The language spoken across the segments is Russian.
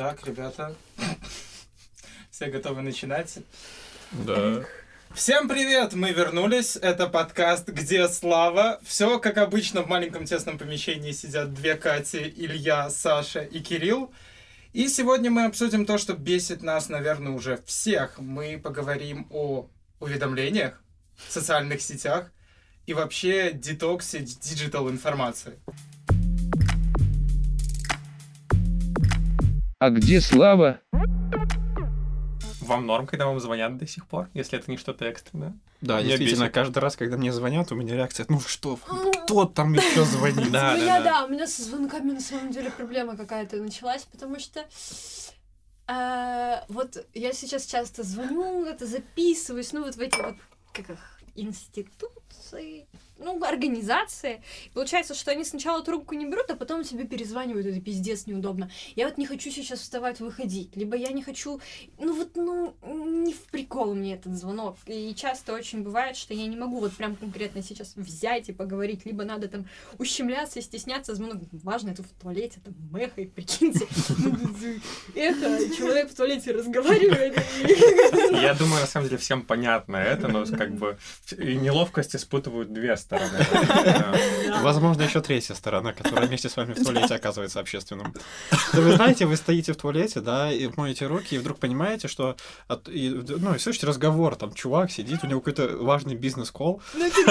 Так, ребята, все готовы начинать? Да. Всем привет! Мы вернулись. Это подкаст «Где Слава?». Все, как обычно, в маленьком тесном помещении сидят две Кати, Илья, Саша и Кирилл. И сегодня мы обсудим то, что бесит нас, наверное, уже всех. Мы поговорим о уведомлениях, социальных сетях и вообще детоксе digital информации. А где Слава? Вам норм, когда вам звонят до сих пор, если это не что-то экстренное? Да, Меня действительно, бесит. каждый раз, когда мне звонят, у меня реакция, ну что, кто там еще звонит? Да, у да, меня, да. да, у меня со звонками на самом деле проблема какая-то началась, потому что э, вот я сейчас часто звоню, это записываюсь, ну вот в эти вот, как их, институции, ну, организации. И получается, что они сначала трубку не берут, а потом тебе перезванивают, это пиздец неудобно. Я вот не хочу сейчас вставать, выходить, либо я не хочу, ну вот, ну, не в прикол мне этот звонок. И часто очень бывает, что я не могу вот прям конкретно сейчас взять и поговорить, либо надо там ущемляться, стесняться, звонок важно, это в туалете, там, мехай, прикиньте. Это, человек в туалете разговаривает. Я думаю, на самом деле, всем понятно это, но как бы и неловкость испытывают две стороны. Возможно, еще третья сторона, которая вместе с вами в туалете оказывается общественным. Да вы знаете, вы стоите в туалете, да, и моете руки, и вдруг понимаете, что... от- и, ну, и слышите разговор, там чувак сидит, у него какой-то важный бизнес-колл, Ну,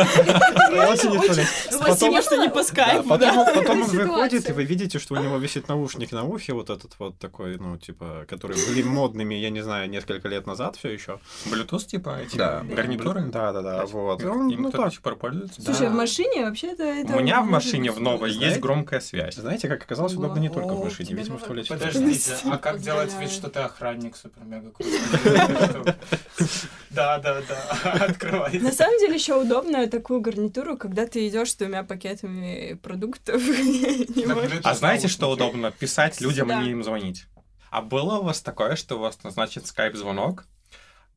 Потом- спасибо, что не по скайпу, потом, он выходит, и вы видите, что у него висит наушник на ухе, вот этот вот такой, ну, типа, которые были модными, я не знаю, несколько лет назад все еще. Bluetooth, типа, эти Да. гарнитуры? Да, да, да, вот. Он, ну, так, до сих пор пользуется? Слушай, Да. в машине вообще-то это... У меня в машине в новой Знаете? есть громкая связь. Знаете, как оказалось, удобно не только в машине, видимо, в туалете. Подождите, а как делать вид, что ты охранник супер-мега крутой? Да, да, да, открывай. На самом деле еще удобно такую гарнитуру, когда ты идешь с двумя пакетами продуктов. А знаете, что удобно? Писать людям, а не им звонить. А было у вас такое, что у вас назначит скайп-звонок,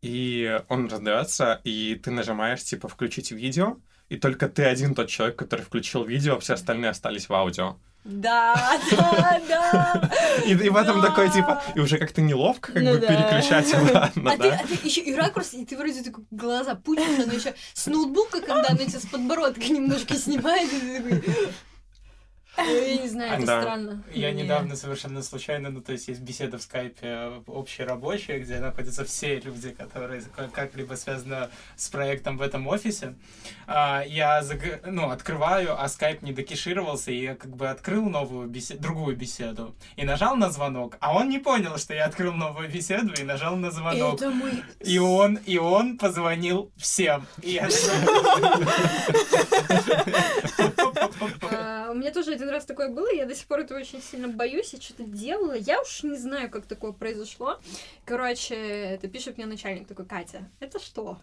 и он раздается, и ты нажимаешь, типа, включить видео, и только ты один тот человек, который включил видео, а все остальные остались в аудио. Да, да, да. И, и в этом Да. такой, типа, и уже как-то неловко как Ну бы да. переключать обратно, А ты, да? а ты еще и ракурс, и ты вроде такой глаза пучишь, но еще с ноутбука, когда она тебя с подбородка немножко снимает, и ты такой... Ну, Я не знаю, это Да. странно. Я Мне. недавно совершенно случайно, ну то есть есть беседа в скайпе общерабочая, где находятся все люди, которые как- как-либо связаны с проектом в этом офисе. А, Я заг- ну, открываю, а скайп не докешировался, и я как бы открыл новую бесе- другую беседу и нажал на звонок, а он не понял, что я открыл новую беседу и нажал на звонок. Это мой... И он, и он позвонил всем. И я У меня тоже один раз такое было, я до сих пор этого очень сильно боюсь, я что-то делала, я уж не знаю, как такое произошло. Короче, это пишет мне начальник такой, Катя, это что?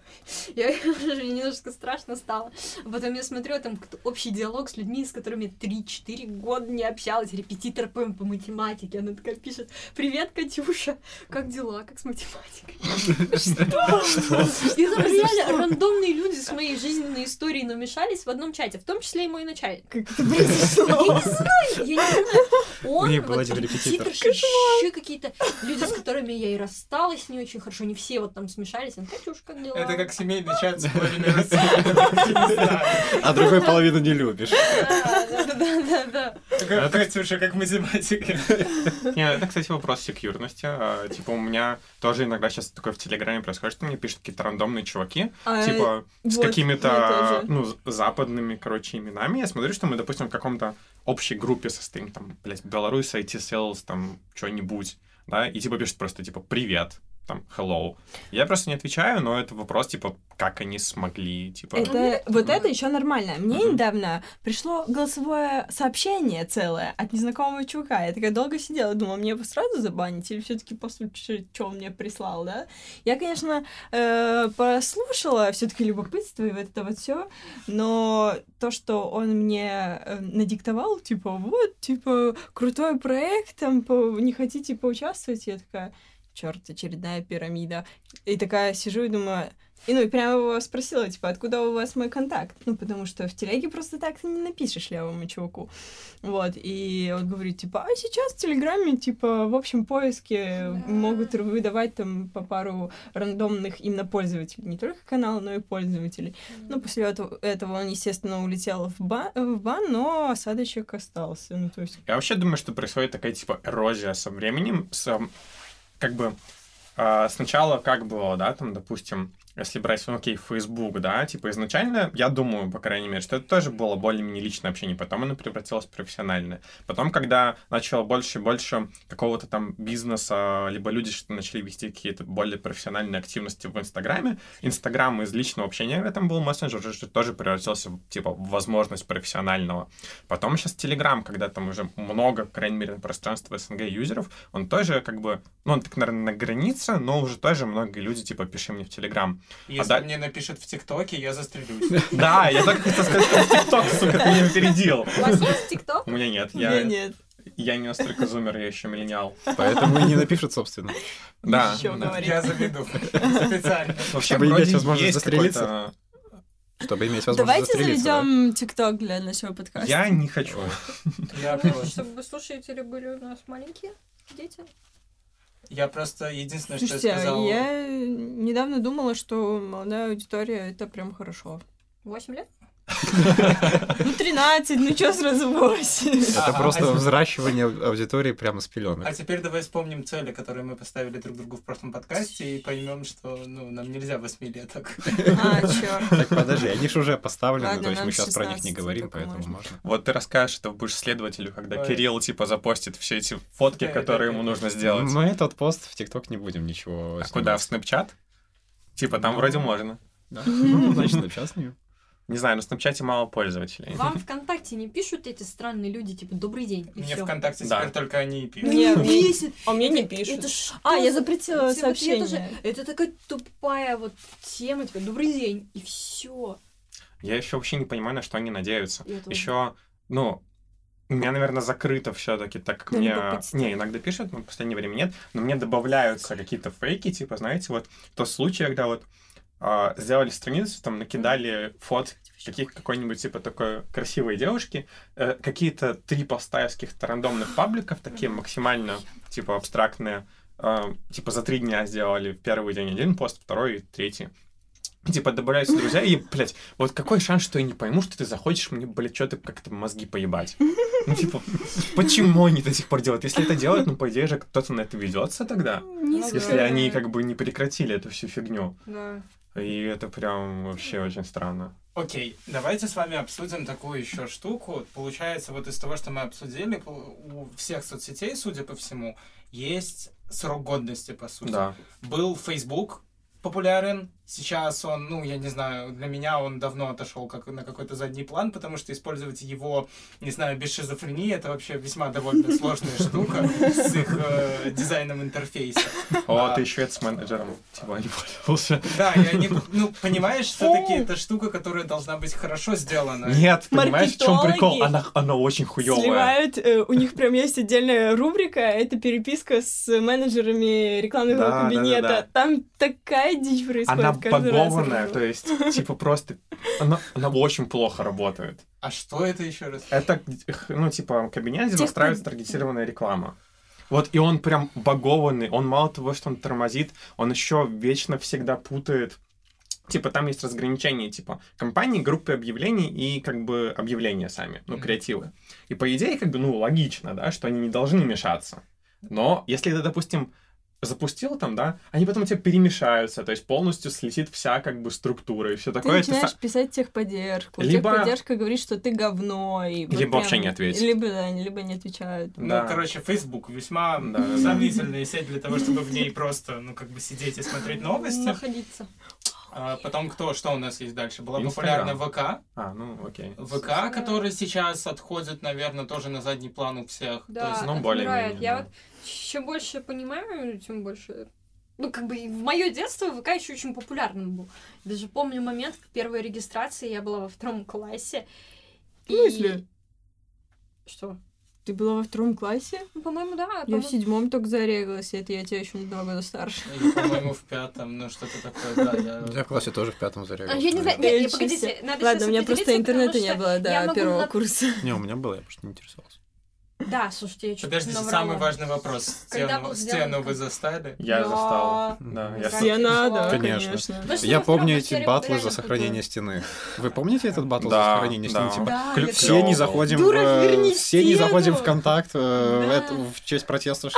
Я мне немножко страшно стало. А потом я смотрю, там какой-то общий диалог с людьми, с которыми 3-4 года не общалась, репетитор по, по математике. Она такая пишет, привет, Катюша, как дела, как с математикой? И там реально рандомные люди с моей жизненной историей намешались в одном чате, в том числе и мой начальник. Как это произошло? Я не знаю, я не знаю. Он, У них был один репетитор. еще какие-то люди, с которыми я и рассталась не очень хорошо, не все вот там смешались. Он, Катюш, как дела? Это как семейный чат с половиной. А другой половину не любишь. Да, да, да, да. Как Катюша, как математика. Не, это, кстати, вопрос секьюрности. А, Типа, у меня тоже иногда сейчас такое в Телеграме происходит, что мне пишут какие-то рандомные чуваки, А, типа, с какими-то, ну, западными, короче, именами. Я смотрю, что мы, допустим, в каком-то общей группе состоим, там, блядь, Беларусь, IT Sales, там, что-нибудь, да, и типа пишут просто, типа, привет, там, hello. Я просто не отвечаю, но это вопрос, типа, как они смогли, типа... Это, вот это еще нормально. Мне Мгм. недавно пришло голосовое сообщение целое от незнакомого чувака. Я такая долго сидела, думала, мне его сразу забанить или все-таки послушать, что он мне прислал, да? Я, конечно, э, послушала, все-таки любопытство и вот это вот все, но то, что он мне э, надиктовал, типа, вот, типа, крутой проект, там, по- не хотите поучаствовать? Я такая, черт, очередная пирамида. И такая сижу и думаю, И ну, и прямо его спросила, типа, откуда у вас мой контакт? Ну, потому что в телеге просто так ты не напишешь левому чуваку. Вот, и он говорит, типа, а сейчас в Телеграме, типа, в общем поиске Да. могут выдавать там по пару рандомных именно пользователей. Не только канала, но и пользователей. Ну, после этого, этого он, естественно, улетел в, ба- в бан, но осадочек остался. Ну, то есть... Я вообще думаю, что происходит такая, типа, эрозия со временем, с, как бы, а, сначала как было, да, там, допустим, если брать, ну, окей, Facebook, да, типа, изначально, я думаю, по крайней мере, что это тоже было более-менее личное общение, потом оно превратилось в профессиональное. Потом, когда начало больше и больше какого-то там бизнеса, либо люди что начали вести какие-то более профессиональные активности в Инстаграме, Инстаграм из личного общения, это был мессенджер, уже тоже превратился, в, типа, в возможность профессионального. Потом сейчас Телеграм, когда там уже много, по крайней мере, пространства СНГ юзеров, он тоже как бы, ну, он так, наверное, на границе, но уже тоже многие люди, типа, пиши мне в Телеграм. Если да- мне напишет в ТикТоке, я застрелюсь. Да, я только хотел сказать, что ТикТок, сука, ты меня опередил. У вас есть ТикТок? У меня нет, Я я, нет. я не настолько зумер, я еще миллениал. Поэтому и не напишут, собственно. Да. Да. говорит. Я заведу. Специально. Вообще, Чтобы иметь возможность застрелиться. Чтобы иметь возможность Давайте застрелиться, да. заведем ТикТок для нашего подкаста. Я не хочу. Я Ну, просто. Чтобы слушатели были у нас маленькие дети. Я просто единственное, что я Слушайте, а сказал. я недавно думала, что молодая аудитория это прям хорошо. 8 лет? Ну, 13, ну чё сразу 8? Это просто а- взращивание аудитории прямо с А пеленок. теперь давай вспомним цели, которые мы поставили друг другу в прошлом подкасте, и поймем, что ну, нам нельзя восьмилеток. А, чёрт. Так, подожди, они же уже поставлены, то есть мы сейчас про них не 16 говорим, только поэтому можно. Вот ты расскажешь, что будешь следователю, когда. Кирилл, типа, запостит все эти фотки, которые ему нужно сделать. Мы этот пост в ТикТок не будем ничего А куда? В. Snapchat? Типа, там Ну. вроде можно. Да. Ну, значит, сейчас не. Не знаю, на Снапчате мало пользователей. Вам ВКонтакте не пишут эти странные люди, типа, добрый день, и Мне всё. ВКонтакте Да. теперь только они и пишут. Мне- бесит. А мне не пишут. Это А, я за- запретила тоже- сообщение. Это такая тупая вот тема, типа, добрый день, и все. Я еще вообще не понимаю, на что они надеются. Еще, ну, у меня, наверное, закрыто все-таки, так как мне... любопытство. Не, иногда пишут, но в последнее время нет, но мне добавляются какие-то фейки, типа, знаете, вот тот случай, когда вот а, сделали страницу, там накидали фот каких какой-нибудь типа такой красивой девушки, э, какие-то три поста из каких-то рандомных пабликов, такие максимально типа абстрактные, э, типа за три дня сделали первый день один пост, второй, третий. И, Типа добавляются друзья, и, блядь, вот какой шанс, что я не пойму, что ты заходишь мне, блядь, что-то как-то мозги поебать. Ну, типа, почему они до сих пор делают? Если это делают, ну, по идее же, кто-то на это ведется тогда. Не Ну, Если они как бы не прекратили эту всю фигню. Да. И это прям вообще очень странно. Окей, давайте с вами обсудим такую еще штуку. Получается, вот из того, что мы обсудили, у всех соцсетей, судя по всему, есть срок годности, по сути. Да. Был Facebook популярен, сейчас он, ну, я не знаю, для меня он давно отошел как на какой-то задний план, потому что использовать его, не знаю, без шизофрении, это вообще весьма довольно сложная штука с их э, дизайном интерфейса. О, А. ты еще это с менеджером, типа, не пользовался. Да, я не, ну, понимаешь, все-таки это штука, которая должна быть хорошо сделана. Нет, понимаешь, в чем прикол? Она, она очень хуевая. Сливают, э, у них прям есть отдельная рубрика, это переписка с менеджерами рекламного Да, да, да, кабинета. да. Там такая дичь происходит Она багованная, то есть, типа, просто... Она, она очень плохо работает. А что это еще раз? Это, ну, типа, кабинет, где настраивается таргетированная реклама. Вот, и он прям багованный. Он мало того, что он тормозит, он еще вечно всегда путает. Типа, там есть разграничение, типа, компании, группы объявлений и, как бы, объявления сами, ну, креативы. И, по идее, как бы, ну, логично, да, что они не должны мешаться. Но если ты, допустим, запустил там, да, они потом у тебя перемешаются, то есть полностью слетит вся, как бы, структура и все Ты такое. Это начинаешь са- писать техподдержку. Либо- Техподдержка говорит, что ты говно. И вот Либо вообще прям- не ответит. Либо, да, либо не отвечают. Да. Ну, короче, Facebook весьма Да, да. сомнительная сеть для того, чтобы в ней просто, ну, как бы сидеть и смотреть новости. Находиться. А потом кто, что у нас есть дальше? Была Инстаграм. популярна ВК. А, ну, окей. ВК, который сейчас отходит, наверное, тоже на задний план у всех. То Да, есть, ну, более-менее, Я да. вот чем больше понимаю, тем больше... Ну, как бы и в мое детство ВК еще очень популярным был. Даже помню момент первой регистрации, я была во втором классе. В смысле? Что? Ты была во втором классе? Ну, По-моему, да. Я в по-моему- седьмом только зарегалась, и это я тебя еще на два года старше. Или, по-моему, в пятом, ну что-то такое, да. я- Я в классе тоже в пятом А, зарегался. Я не знаю, Я погодите, надо Ладно, у меня просто интернета не было я до первого на- курса. Не, у меня было, я просто не интересовался. Да, слушайте, я чуть Подождите, самый важный вопрос. Стену, стену вы застали? Я Да. застал. Да, я Как с- Все надо, Конечно. что Я помню эти батлы за сохранение стены. Вы помните этот батл за Да, сохранение да. стены? Типа, Да, все не заходим в, верни все не заходим в контакт э, в, Да. честь протеста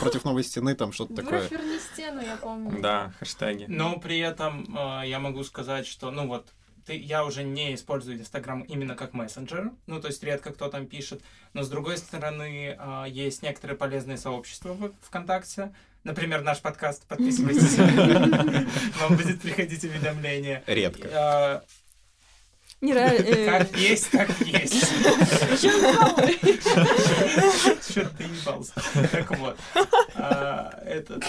против новой стены, там что-то такое. Дурак, верни стену, я помню. Да, хэштеги. Но при этом э, я могу сказать, что, ну вот, ты, я уже не использую Инстаграм именно как мессенджер, ну, то есть редко кто там пишет, но с другой стороны, э, есть некоторые полезные сообщества в ВКонтакте, например, наш подкаст, подписывайтесь, вам будет приходить уведомление. Редко. Э, Не ра- э, Как есть, так есть. Что ты ебался? Так вот. а, Этот...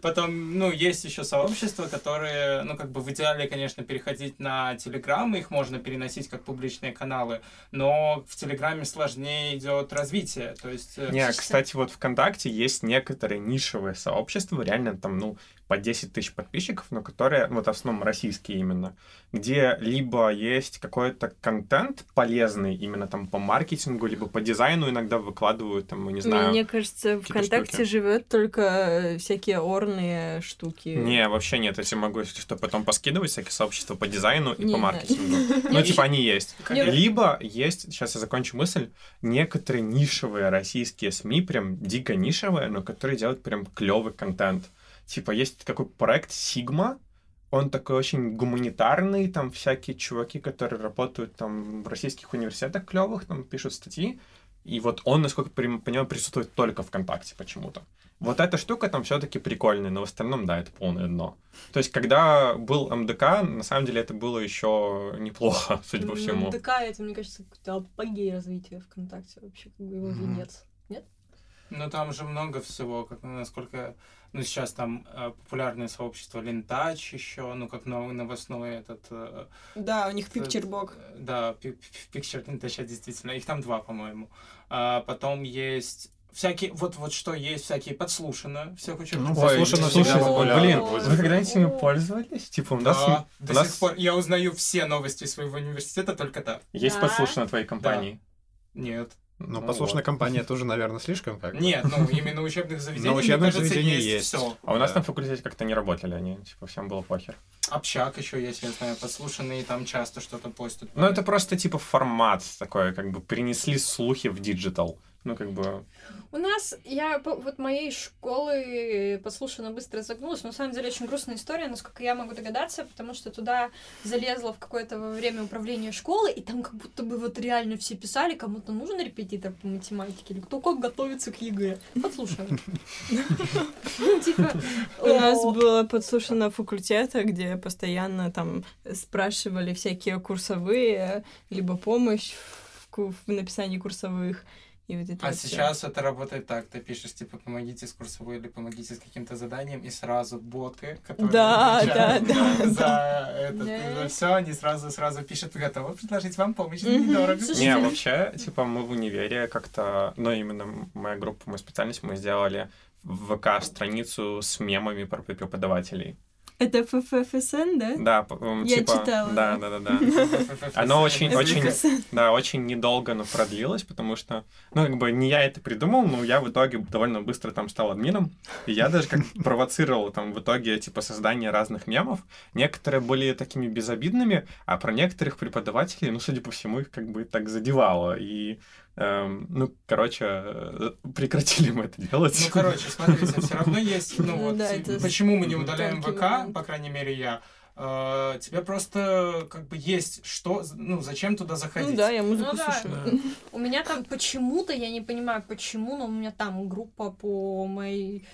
Потом, ну, есть еще сообщества, которые, ну, как бы в идеале, конечно, переходить на Телеграм, их можно переносить как публичные каналы, но в Телеграме сложнее идет развитие, то есть... э, Не, кстати, вот ВКонтакте есть некоторые нишевые сообщества, реально там, ну, по 10 тысяч подписчиков, но которые, вот в основном российские именно, где либо есть какой-то контент полезный именно там по маркетингу, либо по дизайну иногда выкладывают, там, не знаю. Мне кажется, ВКонтакте штуки. живет только э, всякие орные штуки. Не, вообще нет, если могу, если что, потом поскидывать всякие сообщества по дизайну и Не, по маркетингу. Ну, типа, они есть. Либо есть, сейчас я закончу мысль, некоторые нишевые российские СМИ, прям дико нишевые, но которые делают прям клевый контент. Типа, есть такой проект Sigma, он такой очень гуманитарный, там всякие чуваки, которые работают там в российских университетах клевых, там пишут статьи, и вот он, насколько я понимаю, присутствует только ВКонтакте почему-то. Вот эта штука там все-таки прикольная, но в остальном, да, это полное дно. То есть, когда был МДК, на самом деле это было еще неплохо, судя по всему. ДК, это, мне кажется, какой-то апогей развития ВКонтакте вообще, как бы его Мгм. венец. Ну, там же много всего, как, ну, насколько... Ну, сейчас там э, популярное сообщество Лентач еще, ну, как новый новостной этот... э, Да, у них пикчербок. Да, пи- пи- Picture Лентача, действительно. Их там два, по-моему. А потом есть всякие... Вот, вот что есть, всякие подслушано. Всех очень Ну, подслушано всегда популярно блин, вы когда-нибудь ими пользовались? Типа, у нас, Да, до нас сих пор. Я узнаю все новости своего университета только так. есть Да. подслушано твоей компании. Нет. Ну, Ну послушная компания тоже, наверное, слишком как. Нет, ну, именно учебных заведений, На учебных кажется, заведениях есть, есть. все. А у нас Да. на факультете как-то не работали они, типа, всем было похер. Общак еще есть, я знаю, подслушанные, там часто что-то постят. Ну, это просто, типа, формат такой, как бы, перенесли слухи в digital. Ну, как бы, У нас, я по- вот моей школы подслушано быстро загнулась, но на самом деле очень грустная история, насколько я могу догадаться, потому что туда залезла в какое-то время управления школы, и там как будто бы вот реально все писали, кому-то нужен репетитор по математике, или кто как готовится к ЕГЭ. Подслушано. Ну, типа, У нас было подслушано факультета, где постоянно там спрашивали всякие курсовые, либо помощь в написании курсовых. И вот это А вот сейчас это работает так, ты пишешь, типа, помогите с курсовой или помогите с каким-то заданием, и сразу боты, которые Да, да, за- да, за Да. за все, они сразу сразу пишут, готовы предложить вам помощь, Мгм. недорого. Слушай, Не, вообще, типа, мы в универе как-то, ну, именно моя группа, моя специальность, мы сделали в ВК страницу с мемами про преподавателей. Это ФФСН, да? Да, Я типа, читала. Да, да, да, да. Оно очень- очень-. Да, очень недолго, но продлилось, потому что, ну, как бы не я это придумал, но я в итоге довольно быстро там стал админом, и я даже как провоцировал там в итоге, типа, создание разных мемов. Некоторые были такими безобидными, а про некоторых преподавателей, ну, судя по всему, их как бы так задевало, и, эм, ну, короче, э, прекратили мы это делать. Ну, короче, смотрите, все равно есть, ну, вот, да, это почему мы не удаляем ВК, момент. по крайней мере, я, э, тебе просто, как бы, есть что, ну, зачем туда заходить. Ну да, я музыку Ну да. слушаю. У меня там почему-то, я не понимаю почему, но у меня там группа по моей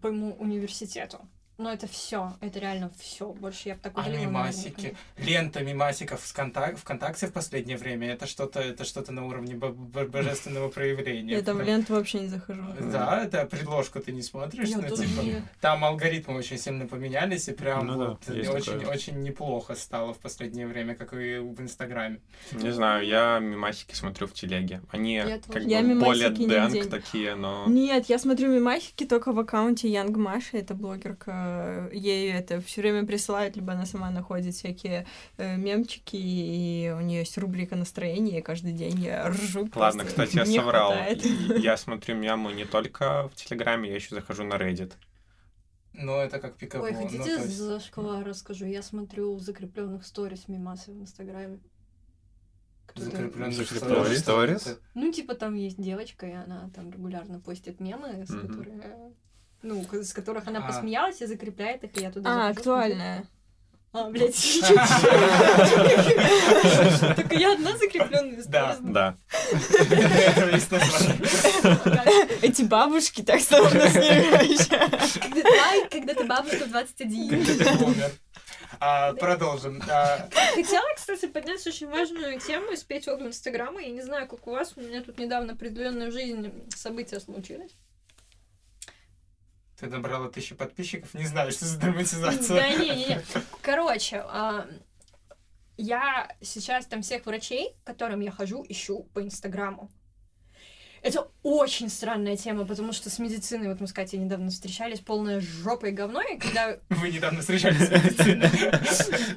по моему университету. Но это все, это реально все. Больше я бы так А удалила, наверное, мимасики? Лента мимасиков ВКонтак- ВКонтакте в последнее время это что-то это что-то на уровне бо- бо- божественного проявления. Я там в ленту вообще не захожу. Да, это предложку ты не смотришь, ну, типа, там алгоритмы очень сильно поменялись, и прям Ну вот очень, очень неплохо стало в последнее время, как и в Инстаграме. Не знаю, я мимасики смотрю в телеге. Они как бы более дэнк не- такие, но... Нет, я смотрю мимасики только в аккаунте Янг Маши, это блогерка. Ей это все время присылают, либо она сама находит всякие э, мемчики, и у нее есть рубрика настроения, и каждый день я ржу. Ладно, просто. кстати, я соврал. хватает. Я смотрю мемы не только в Телеграме, я еще захожу на Reddit. Но это как пиково. Ой, ну, хотите то есть- за шквар расскажу? Я смотрю закрепленных сторис мимасы в Инстаграме. Закреплённых сторис. сторис? Ну, типа, там есть девочка, и она там регулярно постит мемы, с Мгм. которые... Ну, с которых она А. посмеялась и закрепляет их, и я туда А, захожу, актуальная. А, блядь, Только я одна закрепленная Да. Да. Эти бабушки так словно снимаешь. Когда когда ты бабушка в 21. Ты бумер. А, Продолжим. А, Хотела, кстати, поднять очень важную тему и спеть оду Инстаграма. Я не знаю, как у вас, у меня тут недавно определенную жизнь события случились. Ты набрала тысячу подписчиков, не знаю, что за драматизация. Да не, не, не. Короче, а, я сейчас там всех врачей, к которым я хожу, ищу по Инстаграму. Это очень странная тема, потому что с медициной, вот мы с Катей недавно встречались, полная жопа и говно, и когда Вы недавно встречались с медициной.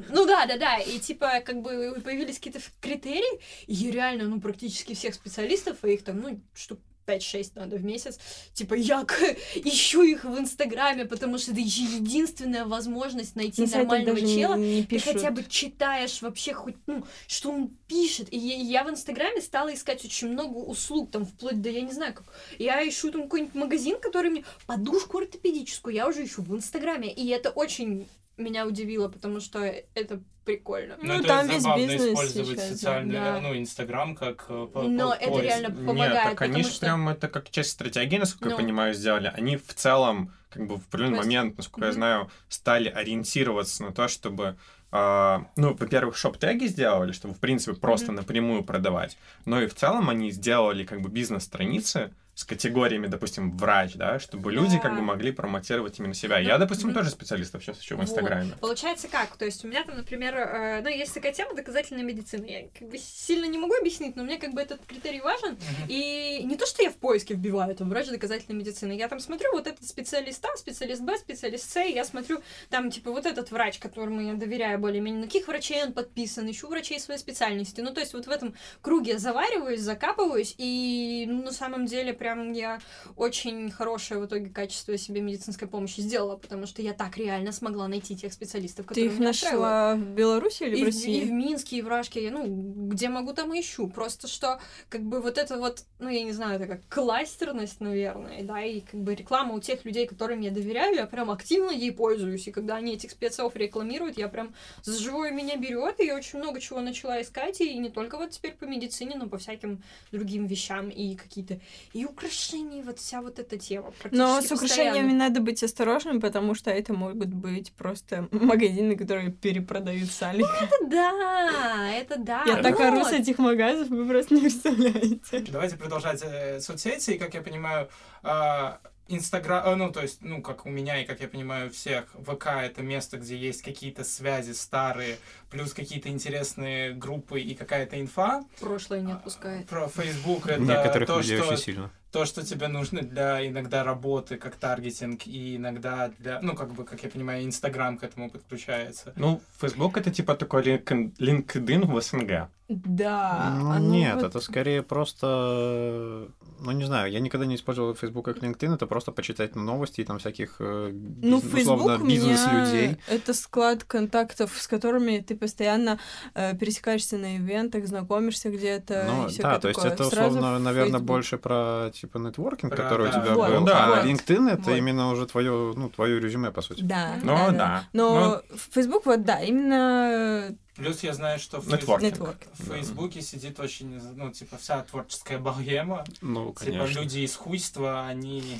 Ну да, да, да. И типа, как бы появились какие-то критерии, и реально, ну, практически всех специалистов, а их там, ну, штук 5-6 надо в месяц, типа, я ищу их в Инстаграме, потому что это единственная возможность найти На сайтах нормального даже не- чела. не Ты пишут. хотя бы читаешь вообще хоть, ну, что он пишет. И я, я в Инстаграме стала искать очень много услуг, там, вплоть до, я не знаю, как... Я ищу там какой-нибудь магазин, который мне... Подушку ортопедическую я уже ищу в Инстаграме. И это очень меня удивило, потому что это прикольно. Ну, это там весь бизнес использовать сейчас, социальный, да. ну, Инстаграм как э, по- Но по- это поиск. реально Нет, помогает, так они же что- прям это как часть стратегии, насколько я Ну. понимаю, сделали. Они в целом, как бы в определенный То есть- момент, насколько я Мгм. знаю, стали ориентироваться на то, чтобы а, ну, во-первых, шоп-теги сделали, чтобы, в принципе, просто Мгм. напрямую продавать. Но и в целом они сделали как бы бизнес-страницы с категориями, допустим, врач, да, чтобы люди как Да. бы могли промотировать именно себя. Ну, Я, допустим, мгм. тоже специалистов сейчас ищу в Вот. Инстаграме. Получается как? То есть у меня там, например, э, ну, есть такая тема доказательной медицины. Я как бы сильно не могу объяснить, но мне как бы этот критерий важен. Мгм. И не то, что я в поиске вбиваю, там, врач доказательной медицины. Я там смотрю, вот этот специалист А, специалист Б, специалист С, и я смотрю, там, типа, вот этот врач, которому я доверяю более-менее, на каких врачей он подписан, ищу врачей своей специальности. Ну, то есть вот в этом круге завариваюсь, закапываюсь, и ну, на самом деле прям я очень хорошее в итоге качество себе медицинской помощи сделала, потому что я так реально смогла найти тех специалистов, Ты которые их меня нашла в Беларуси или И в в, и России? в Минске, и в Рашке, я, ну, где могу, там ищу. Просто что, как бы, вот это вот, ну, я не знаю, это как кластерность, наверное, да, и как бы реклама у тех людей, которым я доверяю, я прям активно ей пользуюсь, и когда они этих спецов рекламируют, я прям за живое меня берет, и я очень много чего начала искать, и не только вот теперь по медицине, но по всяким другим вещам, и какие-то, и украшения, вот вся вот эта тема. Но с украшениями постоянно. надо быть осторожным, потому что это могут быть просто магазины, которые перепродают сали. Это да, это да. Я так ору с этих магазов, вы просто не представляете. Давайте продолжать э, соцсети. И, как я понимаю, а, Инстаграм, э, ну, то есть, ну, как у меня и, как я понимаю, у всех, ВК — это место, где есть какие-то связи старые, плюс какие-то интересные группы и какая-то инфа. Прошлое не отпускает. Про Facebook — это Некоторых то, людей что, очень сильно. То, что тебе нужно для иногда работы, как таргетинг, и иногда для, ну, как бы, как я понимаю, Инстаграм к этому подключается. Ну, Facebook это типа такой LinkedIn в СНГ. Да. Ну, оно нет, вот- это скорее просто... Ну, не знаю, я никогда не использовал Facebook как LinkedIn, это просто почитать новости и там всяких, э, Ну, биз- Facebook условно, у меня бизнес-людей. это склад контактов, с которыми ты постоянно э, пересекаешься на ивентах, знакомишься где-то. Ну, и да, то есть такое. это, Сразу условно, в наверное, Facebook. больше про, типа, нетворкинг, Про- который да. у тебя Вот, был. да, а вот. LinkedIn — это Вот. именно уже твое, ну, твое резюме, по сути. Да, Ну, да, да. Но Facebook, вот да, именно Плюс я знаю, что в Нетворкинг. нетворк. В Фейсбуке сидит очень, ну, типа, вся творческая богема. Ну, Типа, конечно. люди из хуйства, они...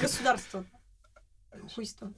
Государство. Хуйство.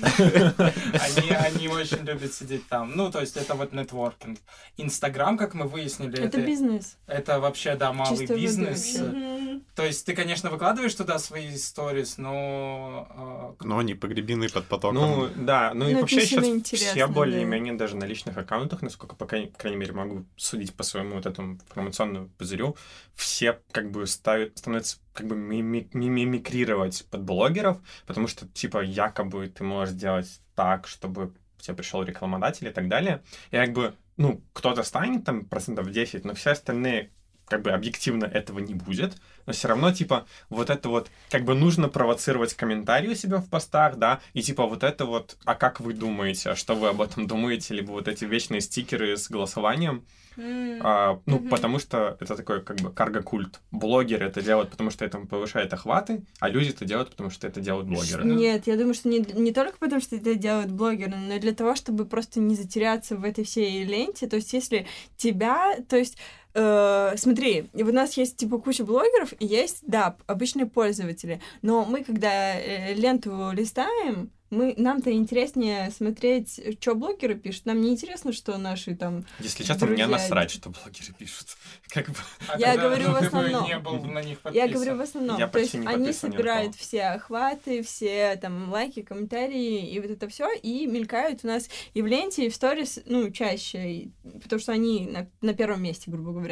Они, они очень любят сидеть там. Ну, то есть это вот нетворкинг. Инстаграм, как мы выяснили, Это бизнес. это вообще, да, малый бизнес. вообще. То есть ты, конечно, выкладываешь туда свои сторис, но... Но они погребены под потоком. Ну, да, ну и Ну, вообще сейчас все да. более-менее даже на личных аккаунтах, насколько, по крайней, крайней мере, могу судить по своему вот этому информационному пузырю, все как бы ставят, становятся как бы мими- ми- мимикрировать под блогеров, потому что, типа, якобы ты можешь сделать так, чтобы к тебе пришел рекламодатель и так далее. И как бы, ну, кто-то станет там процентов 10, но все остальные как бы объективно этого не будет, но все равно, типа, вот это вот, как бы нужно провоцировать комментарии у себя в постах, да, и типа вот это вот, а как вы думаете, а что вы об этом думаете, либо вот эти вечные стикеры с голосованием, М. а, ну, Мгм. потому что это такой, как бы, карго-культ. Блогеры это делают, потому что это повышает охваты, а люди это делают, потому что это делают блогеры. Нет, я думаю, что не, не только потому, что это делают блогеры, но и для того, чтобы просто не затеряться в этой всей ленте. То есть, если тебя, то есть, э, смотри, у нас есть типа куча блогеров, и есть, да, обычные пользователи. Но мы, когда э, ленту листаем, мы, нам-то интереснее смотреть, что блогеры пишут. Нам не интересно, что наши там... Если честно, мне Друзья, насрать, что блогеры пишут. Как бы, А Я говорю в основном. не был на них Я говорю в основном. Я То есть они собирают все охваты, все там лайки, комментарии и вот это все, и мелькают у нас и в ленте, и в сторис, ну, чаще, и- потому что они на, на первом месте, грубо говоря.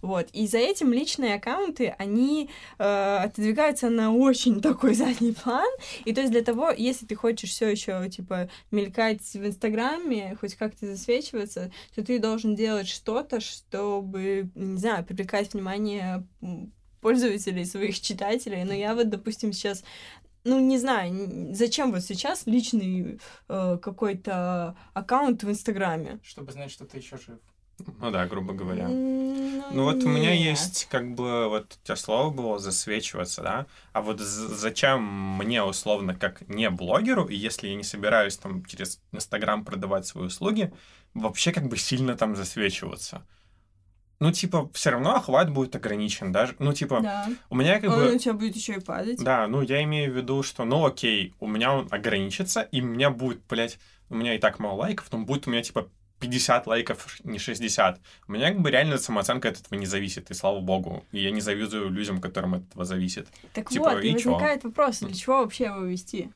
Вот. И за этим личные аккаунты, они э, отодвигаются на очень такой задний план. И то есть для того, если ты хочешь все еще типа мелькать в Инстаграме, хоть как-то засвечиваться, то ты должен делать что-то, чтобы, не знаю, привлекать внимание пользователей, своих читателей. Но я вот, допустим, сейчас ну, не знаю, зачем вот сейчас личный э, какой-то аккаунт в Инстаграме? Чтобы знать, что ты еще жив. Ну да, грубо говоря. М, Ну вот у меня нет. есть, как бы, вот у тебя слово было засвечиваться, да? А вот зачем мне, условно, как не блогеру, и если я не собираюсь там через Инстаграм продавать свои услуги, вообще как бы сильно там засвечиваться? Ну, типа, все равно охват будет ограничен, даже, ну, типа, Да. у меня как Он бы... у тебя будет еще и падать. Да, ну я имею в виду, что, ну окей, у меня он ограничится, и у меня будет, блядь, у меня и так мало лайков, но будет у меня типа 50 лайков, не 60. У меня как бы реально самооценка от этого не зависит, и слава богу. И я не завидую людям, которым от этого зависит. Так Типа, вот, и и чё? возникает вопрос, для чего вообще его вести?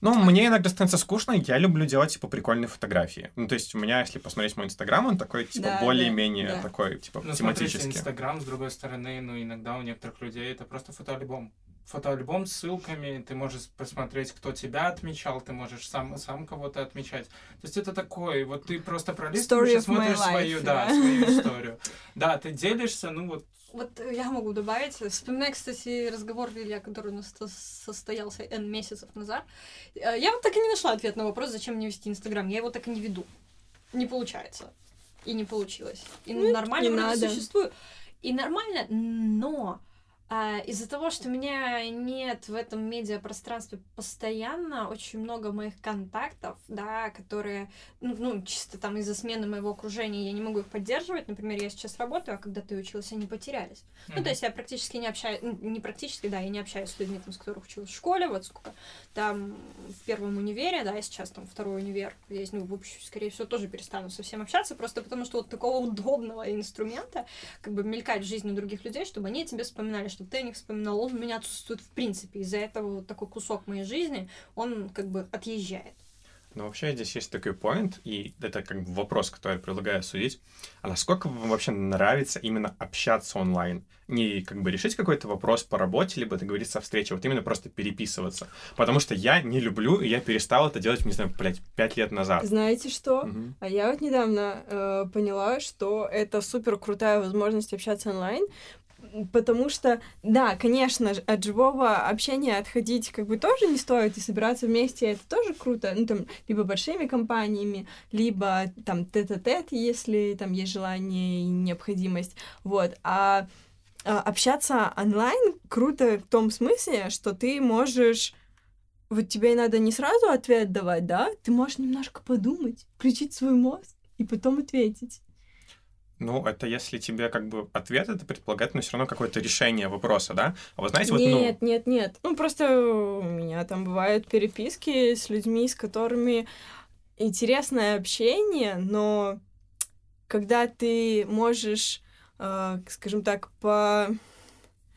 Ну, мне иногда становится скучно, я люблю делать, типа, прикольные фотографии. Ну, то есть у меня, если посмотреть мой инстаграм, он такой, типа, Да, да, более-менее да. такой, типа, Ну, тематический. Инстаграм, с другой стороны, ну, иногда у некоторых людей это просто фотоальбом. Фотоальбом с ссылками, ты можешь посмотреть, кто тебя отмечал, ты можешь сам, сам кого-то отмечать. То есть это такое, вот ты просто пролистываешь и смотришь life, свою, да, да. свою историю. Да, ты делишься, ну вот, Вот я могу добавить. Вспоминаю, кстати, разговор, Илья, который у нас то- состоялся N месяцев назад. Э, Я вот так и не нашла ответ на вопрос, зачем мне вести Инстаграм. Я его так и не веду. Не получается. И не получилось. И Ну, нормально не надо. существую. И нормально, но из-за того, что меня нет в этом медиапространстве постоянно очень много моих контактов, да, которые, ну, ну, чисто там из-за смены моего окружения я не могу их поддерживать. Например, я сейчас работаю, а когда ты училась, они потерялись. Ну, то есть я практически не общаюсь, не практически, да, я не общаюсь с людьми, там, с которых училась в школе, вот сколько там в первом универе, да, и сейчас там второй универ есть, ну, в общем, скорее всего, тоже перестану совсем общаться, просто потому что вот такого удобного инструмента, как бы мелькать в жизни других людей, чтобы они тебе вспоминали, чтобы ты о них вспоминал, он у меня отсутствует в принципе, из-за этого вот такой кусок моей жизни, он как бы отъезжает. Ну, вообще, здесь есть такой поинт, и это как бы вопрос, который я предлагаю судить. А насколько вам вообще нравится именно общаться онлайн? Не как бы решить какой-то вопрос по работе, либо договориться о встрече, вот именно просто переписываться. Потому что я не люблю, и я перестал это делать, не знаю, блядь, пять лет назад. Знаете что? Мгм. А я вот недавно э, поняла, что это супер крутая возможность общаться онлайн, потому что, да, конечно, от живого общения отходить как бы тоже не стоит, и собираться вместе это тоже круто, ну там, либо большими компаниями, либо там тет-а-тет, если там есть желание и необходимость, вот, а а, общаться онлайн круто в том смысле, что ты можешь вот тебе надо не сразу ответ давать, да? Ты можешь немножко подумать, включить свой мозг и потом ответить. Ну, это если тебе как бы ответ это предполагает, но все равно какое-то решение вопроса, да? А вы знаете, вот, ну... Нет, нет, нет. Ну, просто у меня там бывают переписки с людьми, с которыми интересное общение, но когда ты можешь, э, скажем так, по...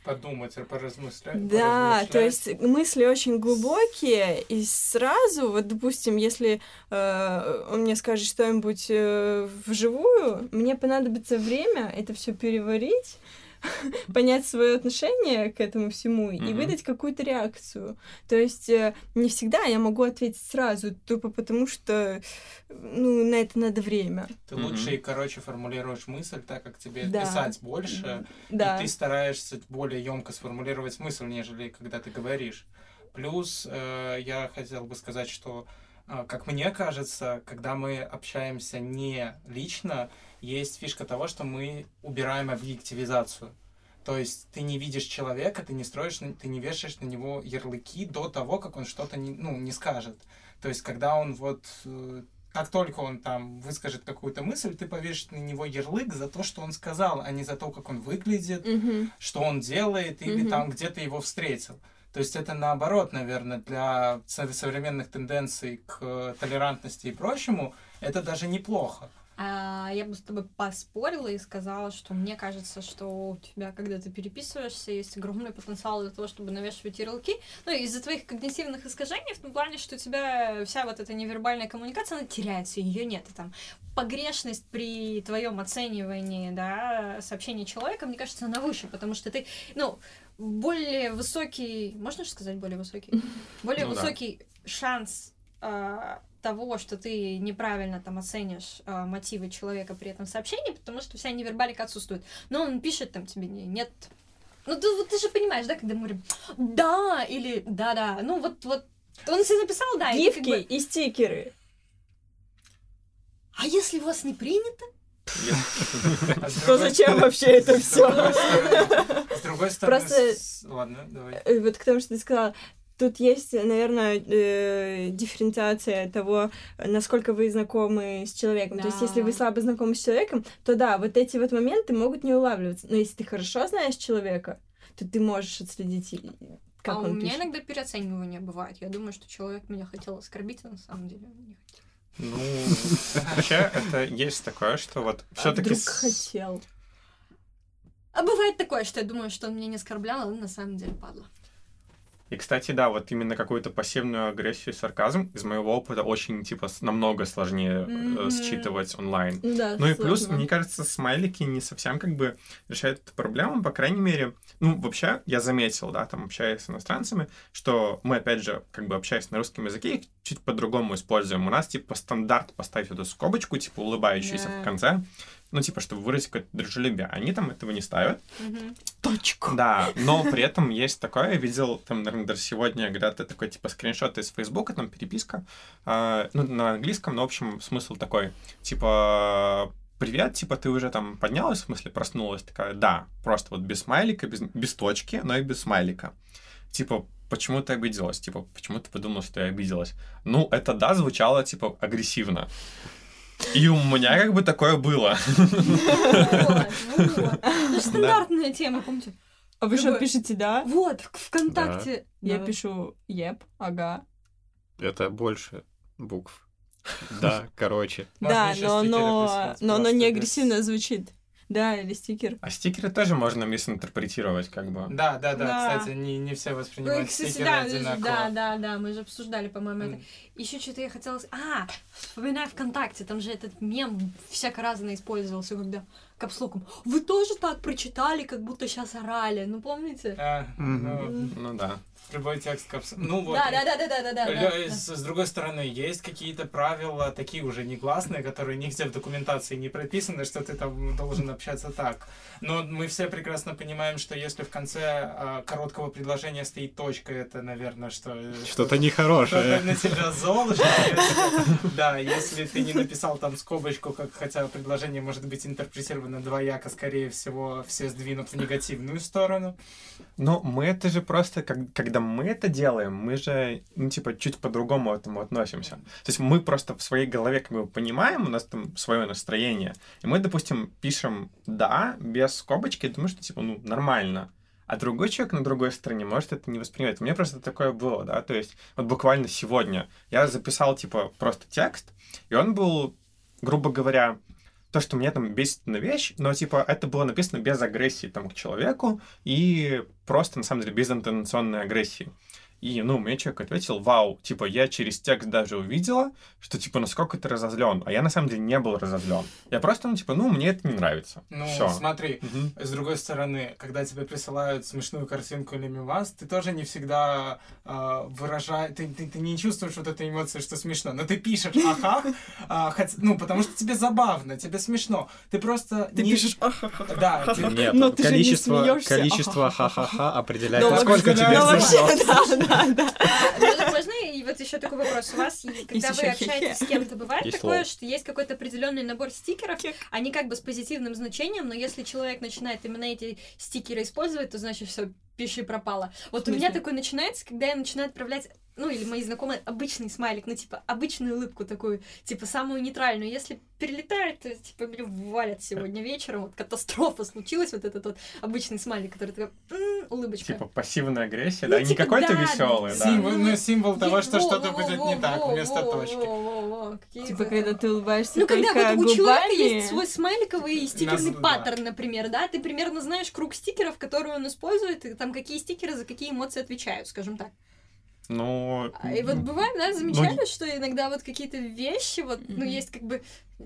Подумать, поразмышлять. Да, поразмышлять. то есть мысли очень глубокие, и сразу, вот, допустим, если э, он мне скажет что-нибудь э, вживую, мне понадобится время это все переварить, понять свое отношение к этому всему и Мгм. выдать какую-то реакцию. То есть э, не всегда я могу ответить сразу, тупо потому что ну, на это надо время. Ты Мгм. лучше и короче формулируешь мысль так, как тебе Да. писать больше, Да. и ты стараешься более емко сформулировать мысль, нежели когда ты говоришь. Плюс э, я хотел бы сказать, что, как мне кажется, когда мы общаемся не лично, есть фишка того, что мы убираем объективизацию. То есть ты не видишь человека, ты не строишь, ты не вешаешь на него ярлыки до того, как он что-то не, ну, не скажет. То есть когда он вот э, как только он там выскажет какую-то мысль, ты повесишь на него ярлык за то, что он сказал, а не за то, как он выглядит, Мгм. что он делает или Мгм. там где ты его встретил. То есть это наоборот, наверное, для со- современных тенденций к э, толерантности и прочему, это даже неплохо. А, я бы с тобой поспорила и сказала, что мне кажется, что у тебя, когда ты переписываешься, есть огромный потенциал для того, чтобы навешивать ярлыки. Ну, из-за твоих когнитивных искажений, в том плане, что у тебя вся вот эта невербальная коммуникация, она теряется, ее нет. И там погрешность при твоем оценивании, да, сообщения человека, мне кажется, она выше, потому что ты, ну, более высокий, можно же сказать более высокий? Более Ну да. высокий шанс а, того, что ты неправильно там оценишь а, мотивы человека при этом сообщении, потому что вся невербалика отсутствует. Но он пишет там тебе не- нет. Ну ты, вот ты же понимаешь, да, когда мы говорим да или да-да. Ну вот вот он себе написал да. и ты как Гифки бы, и стикеры. а если у вас не принято? А с То другой зачем стороны- вообще это все? С другой стороны... Просто- Ладно, давай. Э, Вот к тому, что ты сказала, тут есть, наверное, э, дифференциация того, насколько вы знакомы с человеком. То есть, Да. если вы слабо знакомы с человеком, то да, вот эти вот моменты могут не улавливаться. Но если ты хорошо знаешь человека, то ты можешь отследить, и- как а он у меня пишет. иногда переоценивание бывает. Я думаю, что человек меня хотел оскорбить, а на самом деле он не хотел. Ну, вообще, это есть такое, что вот А все-таки... вдруг хотел. А бывает такое, что я думаю, что он меня не оскорблял, а он на самом деле падла. И, кстати, да, вот именно какую-то пассивную агрессию и сарказм из моего опыта очень, типа, намного сложнее Мгм. считывать онлайн. Ну да, Ну и плюс, мне кажется, смайлики не совсем как бы решают эту проблему, по крайней мере, ну, вообще, я заметил, да, там, общаясь с иностранцами, что мы, опять же, как бы общаясь на русском языке, их чуть по-другому используем. У нас, типа, стандарт поставить эту скобочку, типа, улыбающуюся Да. в конце, ну, типа, чтобы выразить какое-то дружелюбие. Они там этого не ставят. Точку. Да, но при этом есть такое, я видел, там, наверное, даже сегодня когда-то такой, типа, скриншот из Фейсбука, там, переписка, а, ну, на английском, но, в общем, смысл такой, типа, привет, типа, ты уже там поднялась, в смысле, проснулась, такая, да, просто вот без смайлика, без, без точки, но и без смайлика. Типа, почему ты обиделась? Типа, почему ты подумала, что я обиделась? Ну, это да, звучало, типа, агрессивно. И у меня как бы такое было. Же стандартная тема, помните? А вы что, пишете «да»? Вот, ВКонтакте. Я пишу «еп», «ага». Это больше букв. Да, короче. Да, но, оно не агрессивно звучит. Да, или стикер. А стикеры тоже можно мисинтерпретировать, как бы. Да, да, да, Да. кстати, не, не все Ой, воспринимают кстати, стикеры да, одинаково. да, да, да, мы же обсуждали, по-моему, это. М. Еще что-то я хотела... А, вспоминаю ВКонтакте, там же этот мем всяко разно использовался, когда капслоком. Вы тоже так прочитали, как будто сейчас орали. Ну, помните? А, ну, Ну да. Любой текст капс... Ну вот. Да, да, да, да, да, да, да. С, с другой стороны, есть какие-то правила, такие уже негласные, которые нигде в документации не прописаны, что ты там должен общаться так. Но мы все прекрасно понимаем, что если в конце а, короткого предложения стоит точка, это, наверное, что... э, Что-то нехорошее. на тебя зол, да, если ты не написал там скобочку, как хотя предложение может быть интерпретировано двояко, скорее всего, все сдвинут в негативную сторону. Но мы это же просто, как, когда мы это делаем, мы же, ну, типа, чуть по-другому к этому относимся. То есть мы просто в своей голове как бы понимаем, у нас там свое настроение, и мы, допустим, пишем «да» без скобочки, думаю, что, типа, ну, нормально. А другой человек на другой стороне может это не воспринимать. У меня просто такое было, да, то есть вот буквально сегодня я записал, типа, просто текст, и он был, грубо говоря, то, что меня там бесит на вещь, но, типа, это было написано без агрессии там к человеку и просто, на самом деле, без интонационной агрессии. И, ну, мне человек ответил, вау, типа, я через текст даже увидела, что, типа, насколько ты разозлен. А я, на самом деле, не был разозлен. Я просто, ну, типа, ну, мне это не нравится. Ну, Всё. смотри, Мгм. с другой стороны, когда тебе присылают смешную картинку или мимас, ты тоже не всегда э, выражаешь, ты, ты, ты не чувствуешь вот этой эмоции, что смешно, но ты пишешь ахах, а, хоть- ну, потому что тебе забавно, тебе смешно. Ты просто Ты не- пишешь «Ахахаха». Да, ты- Нет, Но ты же не количество, смеёшься. количество Ха-ха-ха. определяет, Ну, насколько тебе. Ну, смешно. да. Ну, можно и вот еще такой вопрос. У вас, когда вы общаетесь с кем-то, бывает такое, что есть какой-то определенный набор стикеров, они как бы с позитивным значением, но если человек начинает именно эти стикеры использовать, то значит все, пиши пропало. Вот у меня такое начинается, когда я начинаю отправлять ну, или мои знакомые, обычный смайлик, ну, типа, обычную улыбку такую, типа, самую нейтральную. Если перелетает, то, типа, меня валят сегодня вечером, вот катастрофа случилась, вот этот вот обычный смайлик, который такой, «М, улыбочка. Типа пассивная агрессия, Ну, да, не типа, какой-то да, веселый, да. Символ, ну, символ того, что во, что-то во, будет во, не так во, вместо во, точки. во, во, во, какие-то- Типа, когда ты улыбаешься Ну, когда вот у человека есть свой смайликовый и стикерный Нас- да. паттерн, например, да, ты примерно знаешь круг стикеров, которые он использует, и там какие стикеры за какие эмоции отвечают, скажем так. Ну, А, И вот бывает, да, замечали, что иногда вот какие-то вещи, вот, ну, есть как бы